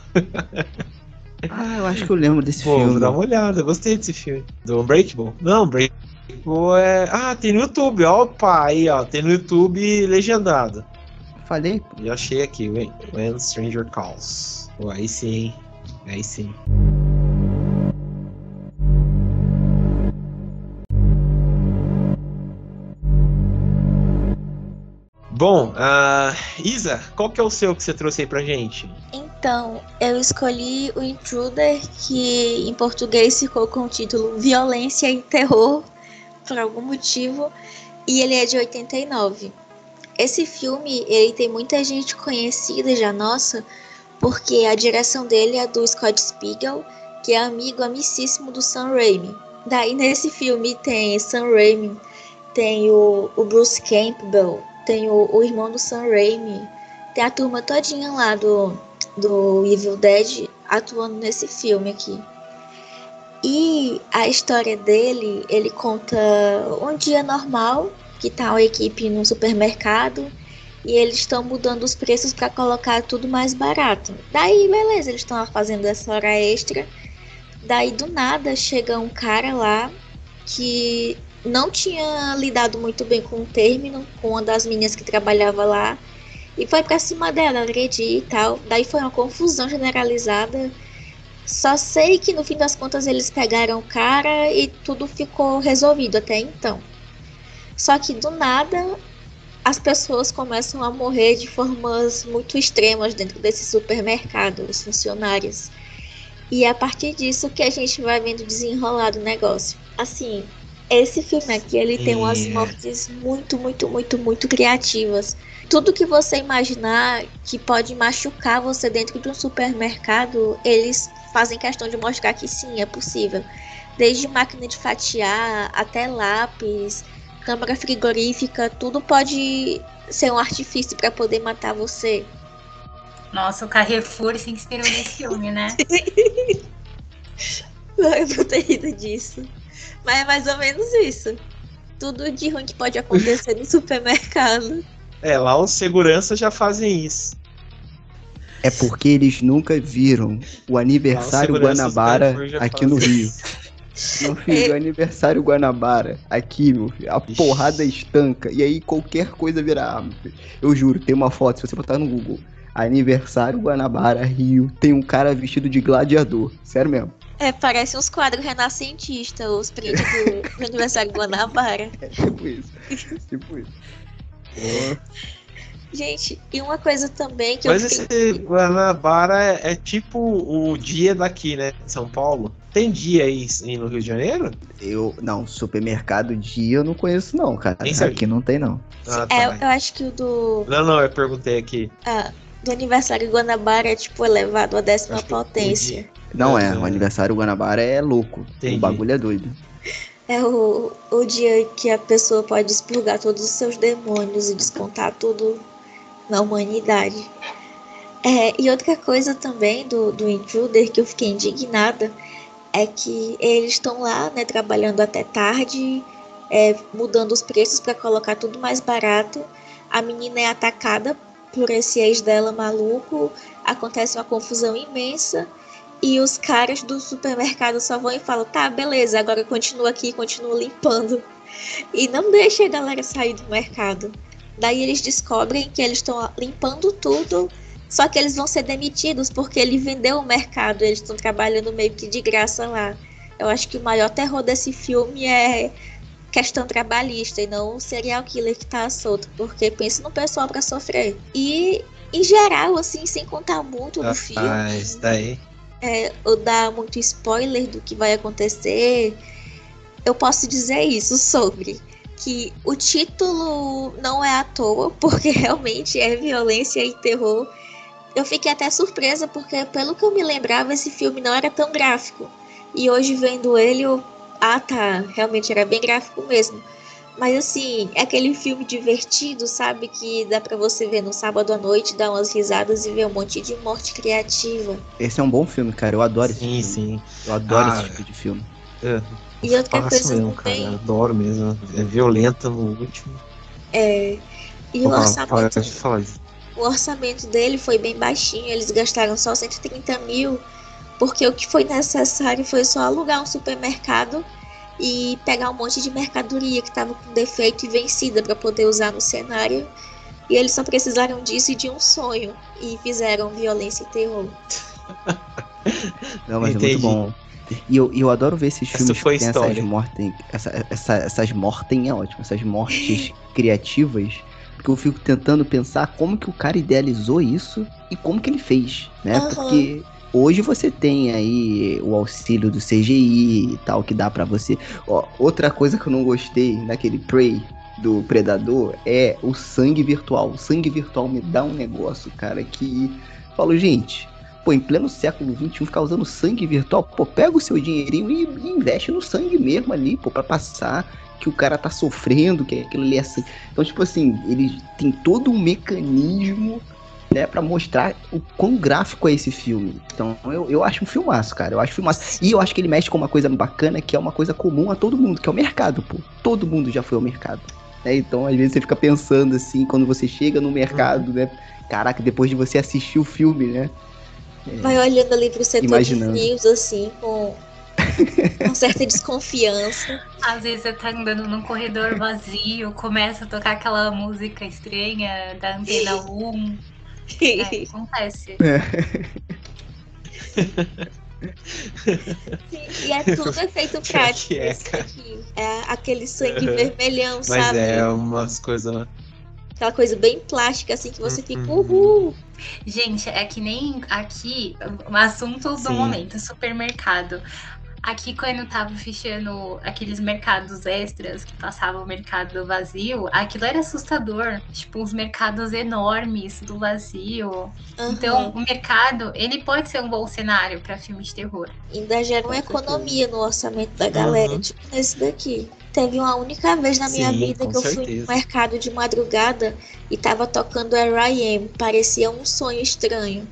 ah, eu acho que eu lembro desse Pô, filme. Vou dar uma olhada, eu gostei desse filme. Do Unbreakable? Não, Unbreakable é. Ah, tem no YouTube, opa, aí ó, tem no YouTube legendado. Falei? Já achei aqui, When Stranger Calls. Pô, aí sim, aí sim. Bom, uh, Isa, qual que é o seu que você trouxe aí pra gente? Então, eu escolhi o Intruder, que em português ficou com o título Violência e Terror, por algum motivo, e ele é de 89. Esse filme, ele tem muita gente conhecida já nossa, porque a direção dele é do Scott Spiegel, que é amigo amicíssimo do Sam Raimi. Daí nesse filme tem Sam Raimi, tem o, o Bruce Campbell, tem o, o irmão do Sam Raimi, tem a turma todinha lá do, do Evil Dead atuando nesse filme aqui. A história dele, ele conta um dia normal, que tá a equipe no supermercado e eles estão mudando os preços para colocar tudo mais barato. Daí, beleza, eles estão fazendo essa hora extra. Daí, do nada, chega um cara lá que não tinha lidado muito bem com o término, com uma das meninas que trabalhava lá, e foi pra cima dela, agredir e tal. Daí foi uma confusão generalizada. Só sei que no fim das contas eles pegaram o cara e tudo ficou resolvido até então. Só que do nada as pessoas começam a morrer de formas muito extremas dentro desse supermercado, os funcionários. E é a partir disso que a gente vai vendo desenrolar do negócio. Assim, esse filme aqui, ele tem umas mortes muito, muito, muito, muito criativas. Tudo que você imaginar que pode machucar você dentro de um supermercado, eles fazem questão de mostrar que sim, é possível. Desde máquina de fatiar até lápis, câmara frigorífica, tudo pode ser um artifício para poder matar você. Nossa, o Carrefour se inspirou nesse filme, né? Não, eu não tenho ido disso. Mas é mais ou menos isso. Tudo de ruim que pode acontecer no supermercado. É, lá os seguranças já fazem isso. É porque eles nunca viram o aniversário Guanabara aqui no Rio. Meu filho, é... aniversário Guanabara, aqui, meu filho, a porrada estanca. E aí qualquer coisa vira arma. Eu juro, tem uma foto, se você botar no Google, aniversário Guanabara, Rio, tem um cara vestido de gladiador. Sério mesmo. É, parece uns quadros renascentistas, os prints do, do aniversário Guanabara. É tipo isso. Tipo isso. Gente, e uma coisa também que Mas eu esse Guanabara é, é, tipo o dia daqui, né? São Paulo. Tem dia aí no Rio de Janeiro? Eu. Não, supermercado dia eu não conheço, não, cara. Nem aqui não tem, não. Ah, tá. é, eu acho que o do. Não, não, eu perguntei aqui. Ah, do aniversário Guanabara é tipo elevado à décima potência. Não é, o aniversário Guanabara é louco. Entendi. O bagulho é doido. É o, o dia que a pessoa pode expurgar todos os seus demônios e descontar tudo na humanidade. É, e outra coisa também do, do Intruder que eu fiquei indignada é que eles estão lá, né, trabalhando até tarde, é, mudando os preços para colocar tudo mais barato. A menina é atacada por esse ex dela maluco, acontece uma confusão imensa e os caras do supermercado só vão e falam: tá, beleza, agora continua aqui, continua limpando. E não deixa a galera sair do mercado. Daí eles descobrem que eles estão limpando tudo, só que eles vão ser demitidos porque ele vendeu o mercado, eles estão trabalhando meio que de graça lá. Eu acho que o maior terror desse filme é questão trabalhista e não o serial killer que tá solto, porque pensa no pessoal para sofrer. E em geral, assim, sem contar muito do filme. Isso daí é, ou dar muito spoiler do que vai acontecer, eu posso dizer isso sobre que o título não é à toa, porque realmente é violência e terror. Eu fiquei até surpresa, porque pelo que eu me lembrava, esse filme não era tão gráfico. E hoje vendo ele, eu. Ah tá, realmente era bem gráfico mesmo. Mas assim, é aquele filme divertido, sabe? Que dá para você ver no sábado à noite, dar umas risadas e ver um monte de morte criativa. Esse é um bom filme, cara. Eu adoro sim, esse filme. Sim, Eu adoro ah, esse tipo de filme. É. E outra coisa mesmo, cara. Adoro mesmo. É violenta no último. É. E Pô, o orçamento. Falar isso. O orçamento dele foi bem baixinho. Eles gastaram só 130 mil. Porque o que foi necessário foi só alugar um supermercado e pegar um monte de mercadoria que estava com defeito e vencida para poder usar no cenário. E eles só precisaram disso e de um sonho. E fizeram violência e terror. Não, mas Entendi. é muito bom. E eu, eu adoro ver esses filmes que tem essas mortes. Essa, essa, essas mortes é ótimo, essas mortes criativas. Porque eu fico tentando pensar como que o cara idealizou isso e como que ele fez, né? Uhum. Porque hoje você tem aí o auxílio do CGI e tal, que dá para você. Ó, outra coisa que eu não gostei naquele Prey do Predador é o sangue virtual. O sangue virtual me dá um negócio, cara, que. Falo, gente, pô, em pleno século XXI, ficar usando sangue virtual, pô, pega o seu dinheirinho e, e investe no sangue mesmo ali, pô, pra passar que o cara tá sofrendo, que aquilo ali é assim. Então, tipo assim, ele tem todo um mecanismo, né, pra mostrar o quão gráfico é esse filme. Então, eu, eu acho um filmaço, cara. Eu acho um filmaço. E eu acho que ele mexe com uma coisa bacana, que é uma coisa comum a todo mundo, que é o mercado, pô. Todo mundo já foi ao mercado. Né? Então, às vezes, você fica pensando assim, quando você chega no mercado, né? Caraca, depois de você assistir o filme, né? Vai olhando ali pro setor Imaginando. de frios, assim, com com certa desconfiança. Às vezes você tá andando num corredor vazio, começa a tocar aquela música estranha da Antena 1. É, acontece. É. Sim, e é tudo efeito prático. É, é, aquele sangue uhum. vermelhão, Mas sabe? É umas coisas aquela coisa bem plástica, assim, que você fica, uhum. uhul. Gente, é que nem aqui, o assunto do Sim. momento, supermercado. Aqui, quando eu tava fechando aqueles mercados extras que passavam o mercado vazio, aquilo era assustador. Tipo, os mercados enormes do vazio. Uhum. Então, o mercado, ele pode ser um bom cenário para filmes de terror. Ainda gera uma economia no orçamento da galera, uhum. tipo nesse daqui. Teve uma única vez na minha Sim, vida que eu certeza. fui no mercado de madrugada e tava tocando R.I.M. Parecia um sonho estranho.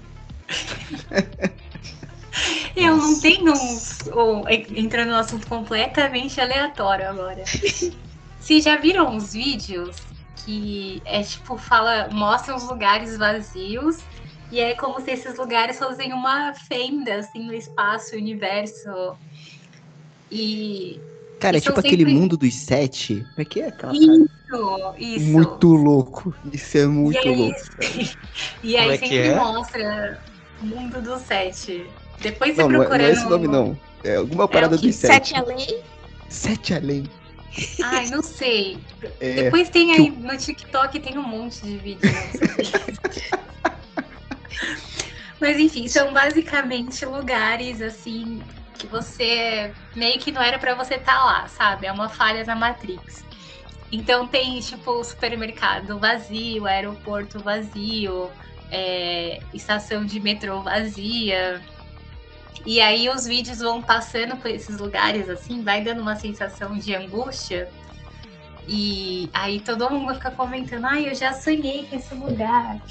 eu não tenho um, um, entrando no assunto completamente aleatório agora. Vocês já viram uns vídeos que é tipo, fala, mostra os lugares vazios e é como se esses lugares fossem uma fenda assim no espaço, universo. E Cara, é tipo sempre... aquele mundo dos sete. Como é que é aquela Isso, isso. Muito louco. Isso é muito e aí, louco. e aí é sempre é? mostra o mundo dos sete. Depois você não, procura. Não é esse nome, não. É alguma parada é dos sete. Sete além? Sete além. Ai, não sei. É, Depois tem aí no TikTok tem um monte de vídeos. Mas enfim, são basicamente lugares assim que você meio que não era para você estar tá lá, sabe? É uma falha na Matrix. Então tem tipo supermercado vazio, aeroporto vazio, é, estação de metrô vazia. E aí os vídeos vão passando por esses lugares assim, vai dando uma sensação de angústia. E aí todo mundo fica comentando, ai, eu já sonhei com esse lugar.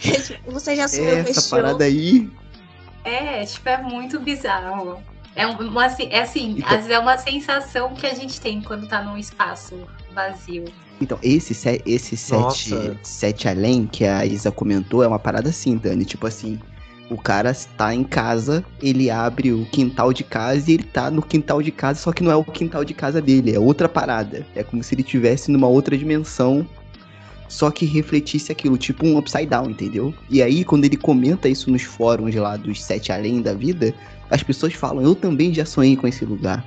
Você já sonhou Essa parada aí é, tipo, é muito bizarro. É, uma, é assim, então, às vezes é uma sensação que a gente tem quando tá num espaço vazio. Então, esse, esse sete, sete além que a Isa comentou é uma parada assim, Dani. Tipo assim, o cara está em casa, ele abre o quintal de casa e ele tá no quintal de casa, só que não é o quintal de casa dele, é outra parada. É como se ele estivesse numa outra dimensão só que refletisse aquilo, tipo um upside down, entendeu? E aí, quando ele comenta isso nos fóruns lá dos Sete Além da Vida, as pessoas falam, eu também já sonhei com esse lugar.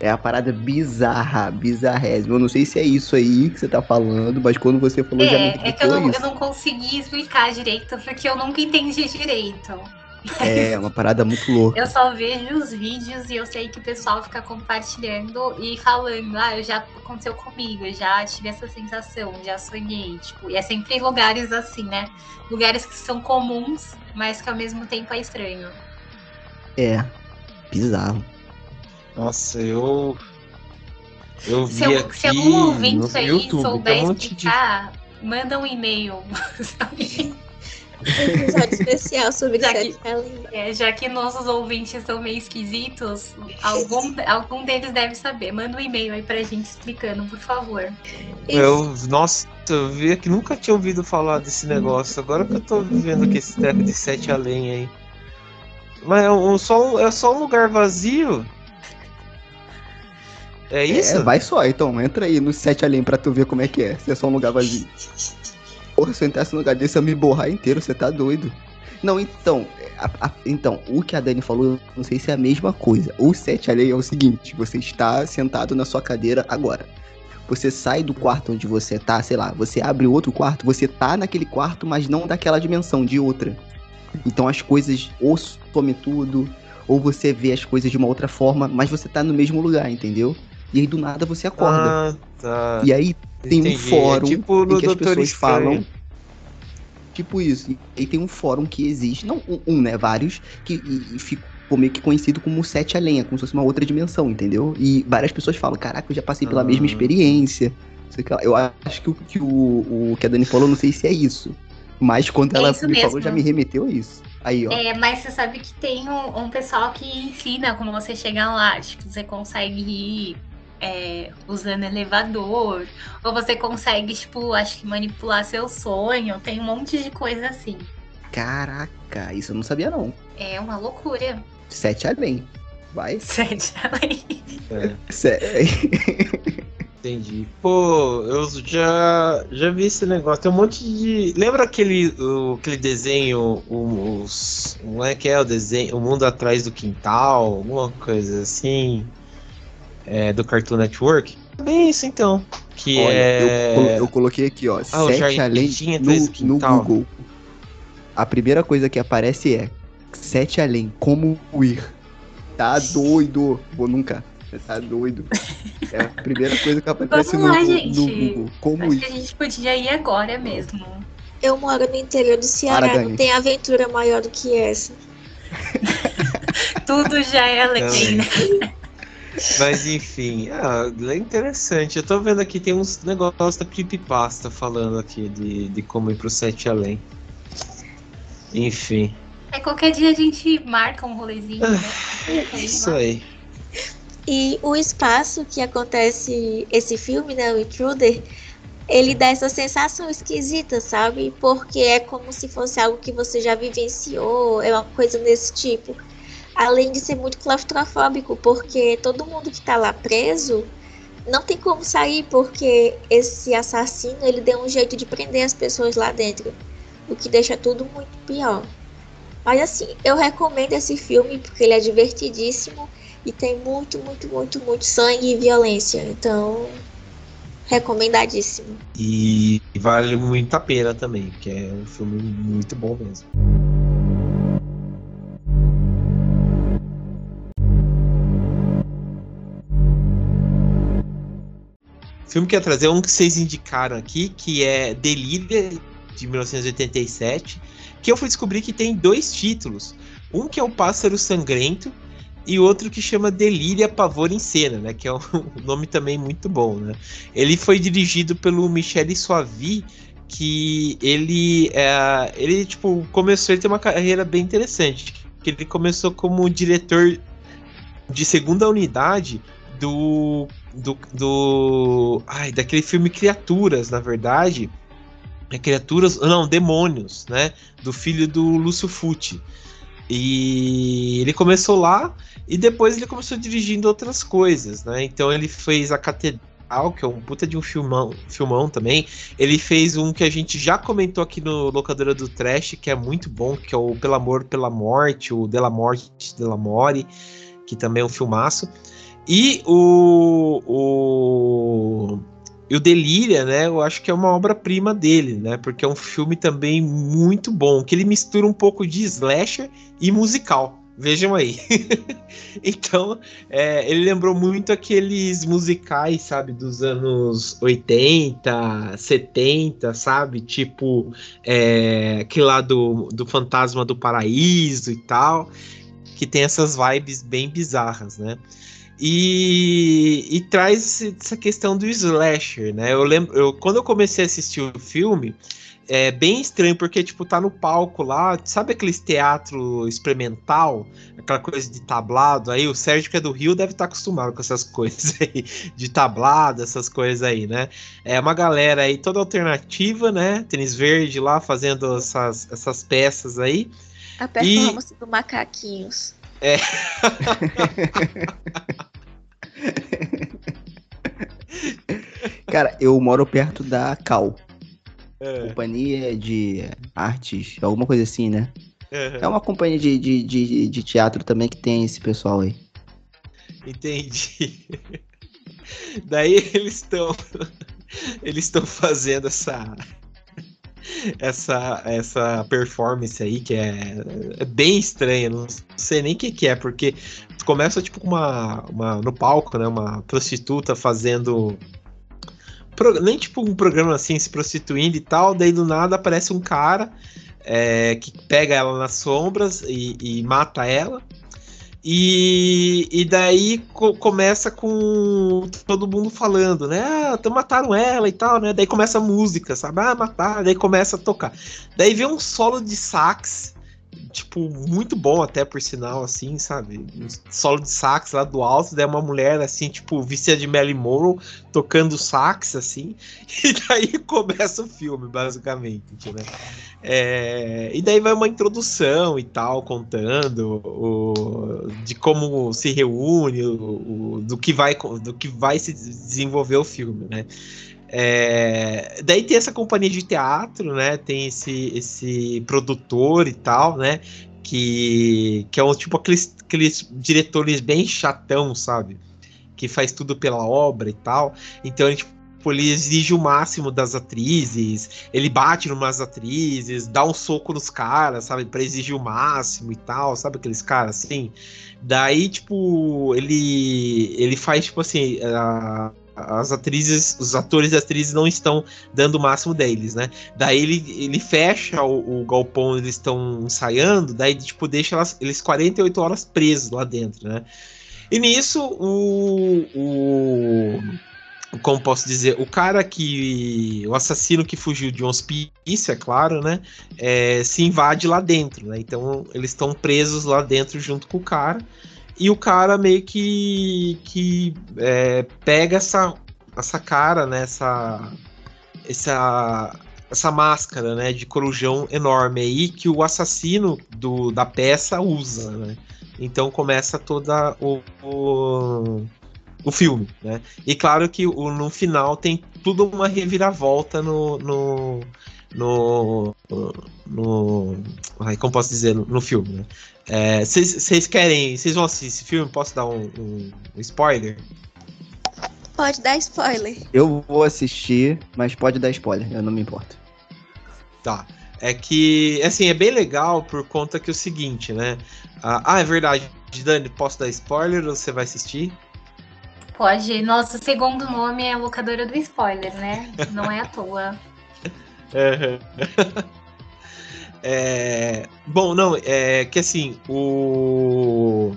É a parada bizarra, bizarrésima. Eu não sei se é isso aí que você tá falando, mas quando você falou é, já me É que eu não, eu não consegui explicar direito, porque eu nunca entendi direito. É, uma parada muito louca. Eu só vejo os vídeos e eu sei que o pessoal fica compartilhando e falando, ah, já aconteceu comigo, já tive essa sensação, já sonhei, tipo, e é sempre em lugares assim, né? Lugares que são comuns, mas que ao mesmo tempo é estranho. É, bizarro. Nossa, eu Eu vi se, aqui se algum ouvinte aí YouTube, souber um explicar, de... manda um e-mail. episódio especial sobre já que, é, já que nossos ouvintes são meio esquisitos, algum, algum deles deve saber. Manda um e-mail aí pra gente explicando, por favor. Eu, nossa, eu vi que nunca tinha ouvido falar desse negócio. Agora que eu tô vivendo aqui esse treco de sete além aí. Mas é, um, só um, é só um lugar vazio? É isso? É, vai só, então. Entra aí no sete além pra tu ver como é que é. Se é só um lugar vazio. Porra, se eu entrasse no lugar desse, eu me borrar inteiro, você tá doido. Não, então, a, a, então, o que a Dani falou, não sei se é a mesma coisa. O sete além é o seguinte, você está sentado na sua cadeira agora. Você sai do quarto onde você tá, sei lá, você abre outro quarto, você tá naquele quarto, mas não daquela dimensão, de outra. Então as coisas ou some tudo, ou você vê as coisas de uma outra forma, mas você tá no mesmo lugar, entendeu? E aí do nada você acorda. Ah, tá. E aí tem Entendi. um fórum é tipo em que as pessoas Estranho. falam. Tipo isso. E aí tem um fórum que existe, não um, um né? Vários, que e, e ficou meio que conhecido como Sete Além, como se fosse uma outra dimensão, entendeu? E várias pessoas falam, caraca, eu já passei pela ah. mesma experiência. Eu acho que o que, o, o que a Dani falou, não sei se é isso. Mas quando é ela me mesmo. falou, já me remeteu a isso. Aí, ó. É, mas você sabe que tem um, um pessoal que ensina como você chegar lá. Tipo, você consegue ir é, usando elevador, ou você consegue, tipo, acho que manipular seu sonho, tem um monte de coisa assim. Caraca, isso eu não sabia não. É uma loucura. Sete além. Vai. Sete além. É. Entendi. Pô, eu já, já vi esse negócio. Tem um monte de. Lembra aquele, o, aquele desenho, os. Como é que é o desenho? O Mundo Atrás do Quintal? Alguma coisa assim é, do Cartoon Network. Bem isso então. Que Olha, é. Eu, eu, coloquei aqui, ó. Ah, sete além no, no Google. A primeira coisa que aparece é Sete além, como ir. Tá doido. Vou nunca. Você tá doido. É a primeira coisa que aparece Vamos no, lá, gente. no Google. Como Acho ir. que a gente podia ir agora mesmo. Eu moro no interior do Ceará, Para, não tem aventura maior do que essa. Tudo já é além, né? Mas enfim, ah, é interessante. Eu tô vendo aqui, tem uns negócios da creepypasta falando aqui de, de como ir pro Sete Além. Enfim. É, qualquer dia a gente marca um rolezinho, né? Ah, isso aí. E o espaço que acontece esse filme, né, o Intruder, ele dá essa sensação esquisita, sabe? Porque é como se fosse algo que você já vivenciou, é uma coisa desse tipo além de ser muito claustrofóbico, porque todo mundo que está lá preso não tem como sair, porque esse assassino ele deu um jeito de prender as pessoas lá dentro, o que deixa tudo muito pior. Mas assim, eu recomendo esse filme porque ele é divertidíssimo e tem muito, muito, muito, muito sangue e violência. Então, recomendadíssimo. E vale muito a pena também, porque é um filme muito bom mesmo. Filme que ia trazer é um que vocês indicaram aqui, que é Delíria, de 1987, que eu fui descobrir que tem dois títulos. Um que é o Pássaro Sangrento e outro que chama Delíria Pavor em Cena, né? Que é um nome também muito bom, né? Ele foi dirigido pelo Michele Soavi, que ele, é, ele tipo começou, ele tem uma carreira bem interessante, que ele começou como diretor de segunda unidade do do, do ai, daquele filme Criaturas, na verdade. É Criaturas, não, Demônios, né? Do filho do Lúcio Fucci. E ele começou lá e depois ele começou dirigindo outras coisas, né? Então ele fez a Catedral, que é um puta de um filmão, filmão também. Ele fez um que a gente já comentou aqui no Locadora do Trash, que é muito bom, que é o Pelo Amor, Pela Morte, o Della Morte, Della More, que também é um filmaço. E o, o, e o Delíria, né? Eu acho que é uma obra-prima dele, né? Porque é um filme também muito bom, que ele mistura um pouco de slasher e musical. Vejam aí. então, é, ele lembrou muito aqueles musicais, sabe, dos anos 80, 70, sabe? Tipo, é, aquele lá do, do Fantasma do Paraíso e tal, que tem essas vibes bem bizarras, né? E, e traz essa questão do slasher, né? Eu lembro, eu, quando eu comecei a assistir o filme, é bem estranho, porque, tipo, tá no palco lá, sabe aqueles teatro experimental, aquela coisa de tablado aí? O Sérgio, que é do Rio, deve estar tá acostumado com essas coisas aí, de tablado, essas coisas aí, né? É uma galera aí toda alternativa, né? Tênis verde lá, fazendo essas, essas peças aí. A performance e... do Macaquinhos. É. Cara, eu moro perto da Cal. É. Companhia de Artes, alguma coisa assim, né? Uhum. É uma companhia de, de, de, de, teatro também que tem esse pessoal aí. Entendi. Daí eles estão. Eles estão fazendo essa. Essa, essa performance aí que é, é bem estranha, não sei nem o que, que é, porque começa tipo com uma, uma no palco, né, uma prostituta fazendo nem tipo um programa assim, se prostituindo e tal, daí do nada aparece um cara é, que pega ela nas sombras e, e mata ela. E, e daí co começa com todo mundo falando, né? Ah, mataram ela e tal, né? Daí começa a música, sabe? Ah, mataram, daí começa a tocar. Daí vem um solo de sax tipo, muito bom até, por sinal, assim, sabe? Um solo de sax lá do alto, daí uma mulher, assim, tipo, vestida de Melly Morrow, tocando sax, assim, e daí começa o filme, basicamente, né? É, e daí vai uma introdução e tal, contando o, de como se reúne, o, o, do, que vai, do que vai se desenvolver o filme, né? É, daí tem essa companhia de teatro, né? Tem esse, esse produtor e tal, né? Que, que é um tipo aqueles, aqueles diretores bem chatão, sabe? Que faz tudo pela obra e tal. Então ele, tipo, ele exige o máximo das atrizes, ele bate numas atrizes, dá um soco nos caras, sabe? Pra exigir o máximo e tal, sabe? Aqueles caras assim. Daí, tipo, ele, ele faz, tipo assim. As atrizes, os atores e atrizes não estão dando o máximo deles, né? Daí ele, ele fecha o, o galpão, eles estão ensaiando, daí tipo deixa elas, eles 48 horas presos lá dentro, né? E nisso o, o como posso dizer, o cara que. O assassino que fugiu de um hospício, é claro, né? É, se invade lá dentro, né? Então eles estão presos lá dentro junto com o cara. E o cara meio que, que é, pega essa, essa cara, né? Essa, essa, essa máscara, né? De corujão enorme aí que o assassino do, da peça usa, né? Então começa toda o, o, o filme, né? E claro que o, no final tem tudo uma reviravolta no, no no, no, no como posso dizer no, no filme né? Vocês é, querem. Vocês vão assistir esse filme? Posso dar um, um, um, spoiler? Pode dar spoiler. Eu vou assistir, mas pode dar spoiler, eu não me importo. Tá. É que, assim, é bem legal por conta que é o seguinte, né? Ah, é verdade. Dani, posso dar spoiler ou você vai assistir? Pode. Nosso segundo nome é locadora do spoiler, né? Não é à toa. É, bom, não, é que assim, o.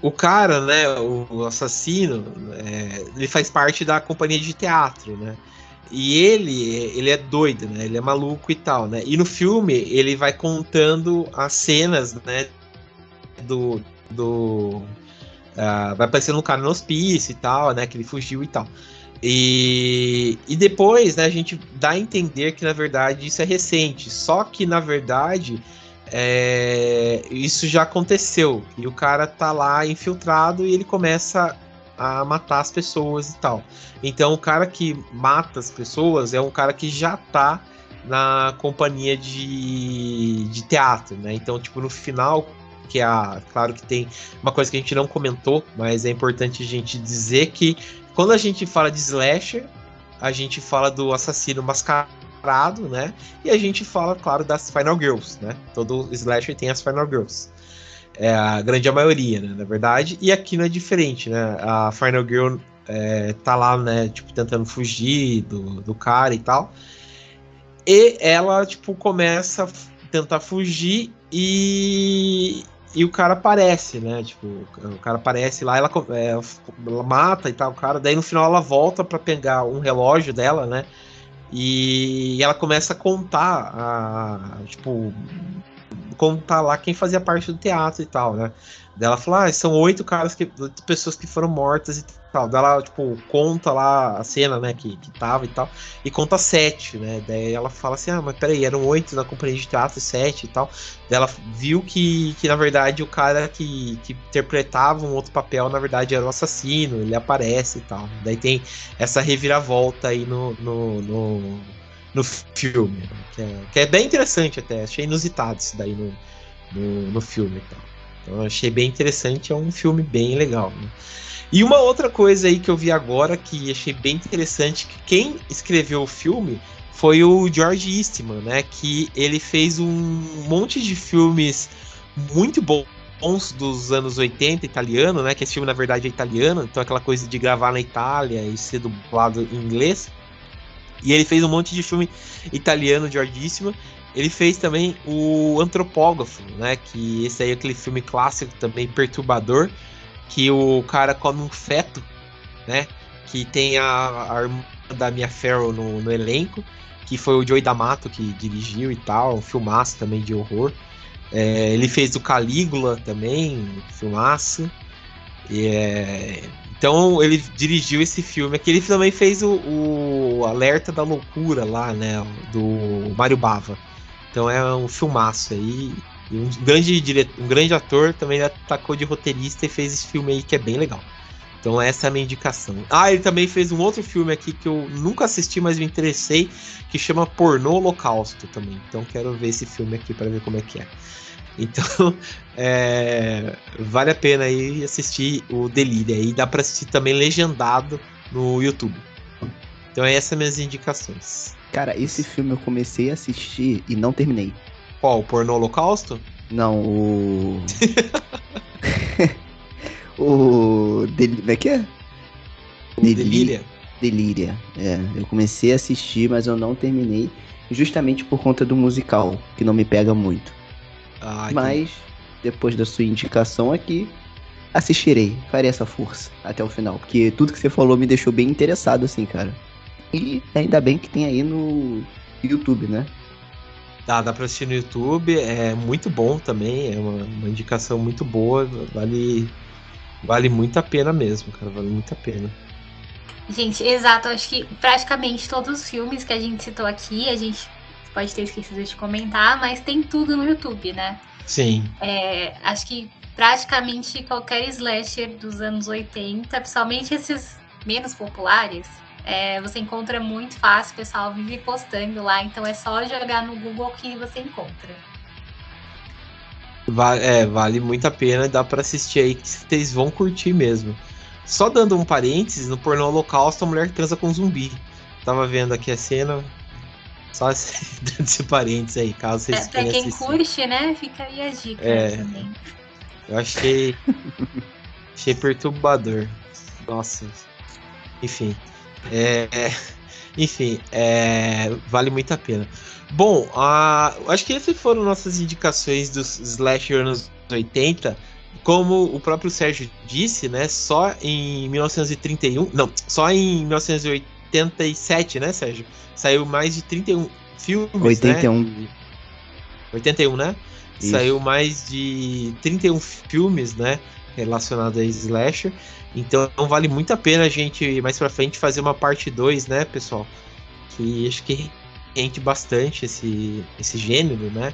O cara, né, o assassino, é, ele faz parte da companhia de teatro, né? E ele, ele é doido, né? Ele é maluco e tal, né? E no filme ele vai contando as cenas, né? Do. do uh, vai aparecendo um cara no hospício e tal, né? Que ele fugiu e tal. E, e depois né, a gente dá a entender que na verdade isso é recente. Só que na verdade é, isso já aconteceu. E o cara tá lá infiltrado e ele começa a matar as pessoas e tal. Então o cara que mata as pessoas é um cara que já tá na companhia de, de teatro, né? Então, tipo, no final, que é a, claro que tem uma coisa que a gente não comentou, mas é importante a gente dizer que quando a gente fala de slasher, a gente fala do assassino mascarado, né? E a gente fala, claro, das Final Girls, né? Todo slasher tem as Final Girls. É a grande maioria, né? Na verdade. E aqui não é diferente, né? A Final Girl é, tá lá, né? Tipo, tentando fugir do, do cara e tal. E ela, tipo, começa a tentar fugir e, e o cara aparece, né? Tipo, o cara aparece lá, ela, é, ela mata e tal, o cara. Daí no final ela volta para pegar um relógio dela, né? E ela começa a contar, a, tipo, contar lá quem fazia parte do teatro e tal, né? Daí ela fala, ah, são oito caras que. pessoas que foram mortas e tal. Daí ela, tipo, conta lá a cena, né, que, que tava e tal, e conta sete, né? Daí ela fala assim, ah, mas peraí, eram oito na companhia de teatro, sete e tal. Daí ela viu que, que na verdade, o cara que, que interpretava um outro papel, na verdade, era o assassino, ele aparece e tal. Daí tem essa reviravolta aí no, no, no, no filme, né? que, é, que é bem interessante até, achei inusitado isso daí no, no, no filme e tal. Então achei bem interessante, é um filme bem legal. Né? E uma outra coisa aí que eu vi agora que achei bem interessante, que quem escreveu o filme foi o George Eastman, né? Que ele fez um monte de filmes muito bons dos anos 80 italiano, né? Que esse filme na verdade é italiano, então aquela coisa de gravar na Itália e ser dublado em inglês. E ele fez um monte de filme italiano, George Eastman. Ele fez também o Antropógrafo, né? Que esse aí é aquele filme clássico também perturbador, que o cara come um feto, né? Que tem a, a irmã da Mia Farrow no, no, elenco, que foi o Joey D'Amato que dirigiu e tal, um filmaço também de horror. É, ele fez o Calígula também, filmaço. E, é, então ele dirigiu esse filme aqui. Ele também fez o, o Alerta da Loucura lá, né? Do Mário Bava. Então é um filmaço aí. Um grande, diretor, um grande ator também atacou de roteirista e fez esse filme aí que é bem legal. Então essa é a minha indicação. Ah, ele também fez um outro filme aqui que eu nunca assisti, mas me interessei, que chama Pornô Holocausto também. Então quero ver esse filme aqui para ver como é que é. Então, é, vale a pena aí assistir o Delírio. Aí dá para assistir também legendado no YouTube. Então, essas são minhas indicações. Cara, esse filme eu comecei a assistir e não terminei. Qual? O Porno Holocausto? Não, o. o. Del... Como é que é? Delíria. Delíria. É, eu comecei a assistir, mas eu não terminei. Justamente por conta do musical, que não me pega muito. Ah, mas, depois da sua indicação aqui, assistirei. Farei essa força até o final. Porque tudo que você falou me deixou bem interessado, assim, cara. E ainda bem que tem aí no YouTube, né? Dá, dá pra assistir no YouTube, é muito bom também, é uma, uma indicação muito boa, vale, vale muito a pena mesmo, cara, vale muito a pena. Gente, exato, acho que praticamente todos os filmes que a gente citou aqui, a gente pode ter esquecido de comentar, mas tem tudo no YouTube, né? Sim. É, acho que praticamente qualquer slasher dos anos 80, principalmente esses menos populares, é, você encontra muito fácil, o pessoal vive postando lá, então é só jogar no Google que você encontra. Vale, é, vale muito a pena, dá para assistir aí que vocês vão curtir mesmo. Só dando um parênteses, no pornô holocausto a mulher transa com um zumbi. Tava vendo aqui a cena. Só esse, esse parênteses aí, caso vocês é, Pra quem assistir. curte, né? Fica aí a dica é, também. Eu achei. achei perturbador. Nossa. Enfim. É, enfim, é, vale muito a pena. Bom, uh, acho que essas foram nossas indicações dos Slash anos 80. Como o próprio Sérgio disse, né? Só em 1931. Não, só em 1987, né, Sérgio? Saiu mais de 31 filmes. 81. Né? 81, né? Isso. Saiu mais de 31 filmes, né? Relacionados a Slasher. Então vale muito a pena a gente mais pra frente fazer uma parte 2, né, pessoal? Que acho que rende bastante esse, esse gênero, né?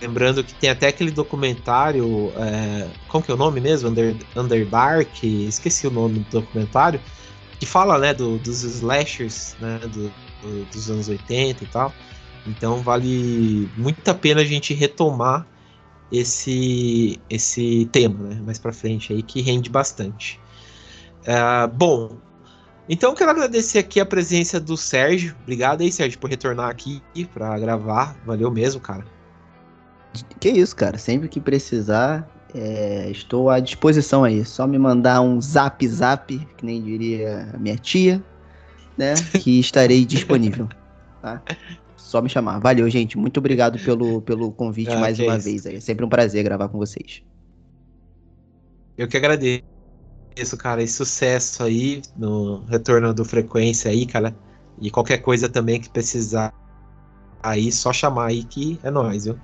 Lembrando que tem até aquele documentário, é, como que é o nome mesmo? Under, Underdark, esqueci o nome do documentário, que fala, né, do, dos slashers, né, do, do, dos anos 80 e tal. Então vale muito a pena a gente retomar esse esse tema, né, mais para frente aí que rende bastante. Uh, bom, então eu quero agradecer aqui a presença do Sérgio. Obrigado aí, Sérgio, por retornar aqui para gravar. Valeu mesmo, cara. Que isso, cara. Sempre que precisar, é, estou à disposição aí. Só me mandar um zap zap, que nem diria minha tia, né? Que estarei disponível. Tá? Só me chamar. Valeu, gente. Muito obrigado pelo, pelo convite ah, mais uma isso. vez aí. É sempre um prazer gravar com vocês. Eu que agradeço, cara. E sucesso aí no retorno do Frequência aí, cara. E qualquer coisa também que precisar aí, só chamar aí que é nóis, viu?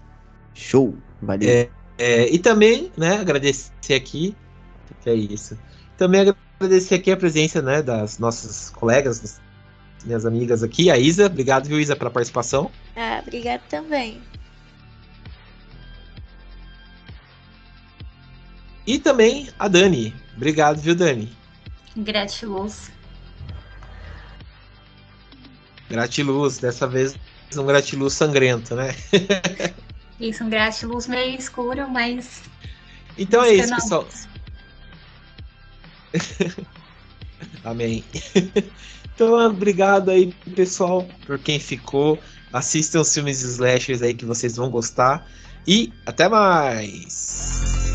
Show, valeu. É, é, e também, né, agradecer aqui, que é isso. Também agradecer aqui a presença, né, das nossas colegas, das minhas amigas aqui, a Isa. Obrigado, viu, Isa, pela participação. Ah, obrigado também. E também a Dani. Obrigado, viu, Dani? Gratiluz. Gratiluz, dessa vez um gratiluz sangrento, né? isso, um gratiluz meio escuro, mas. Então é isso, pessoal. Amém. Então, obrigado aí, pessoal, por quem ficou. Assistam os filmes slashers aí que vocês vão gostar. E até mais!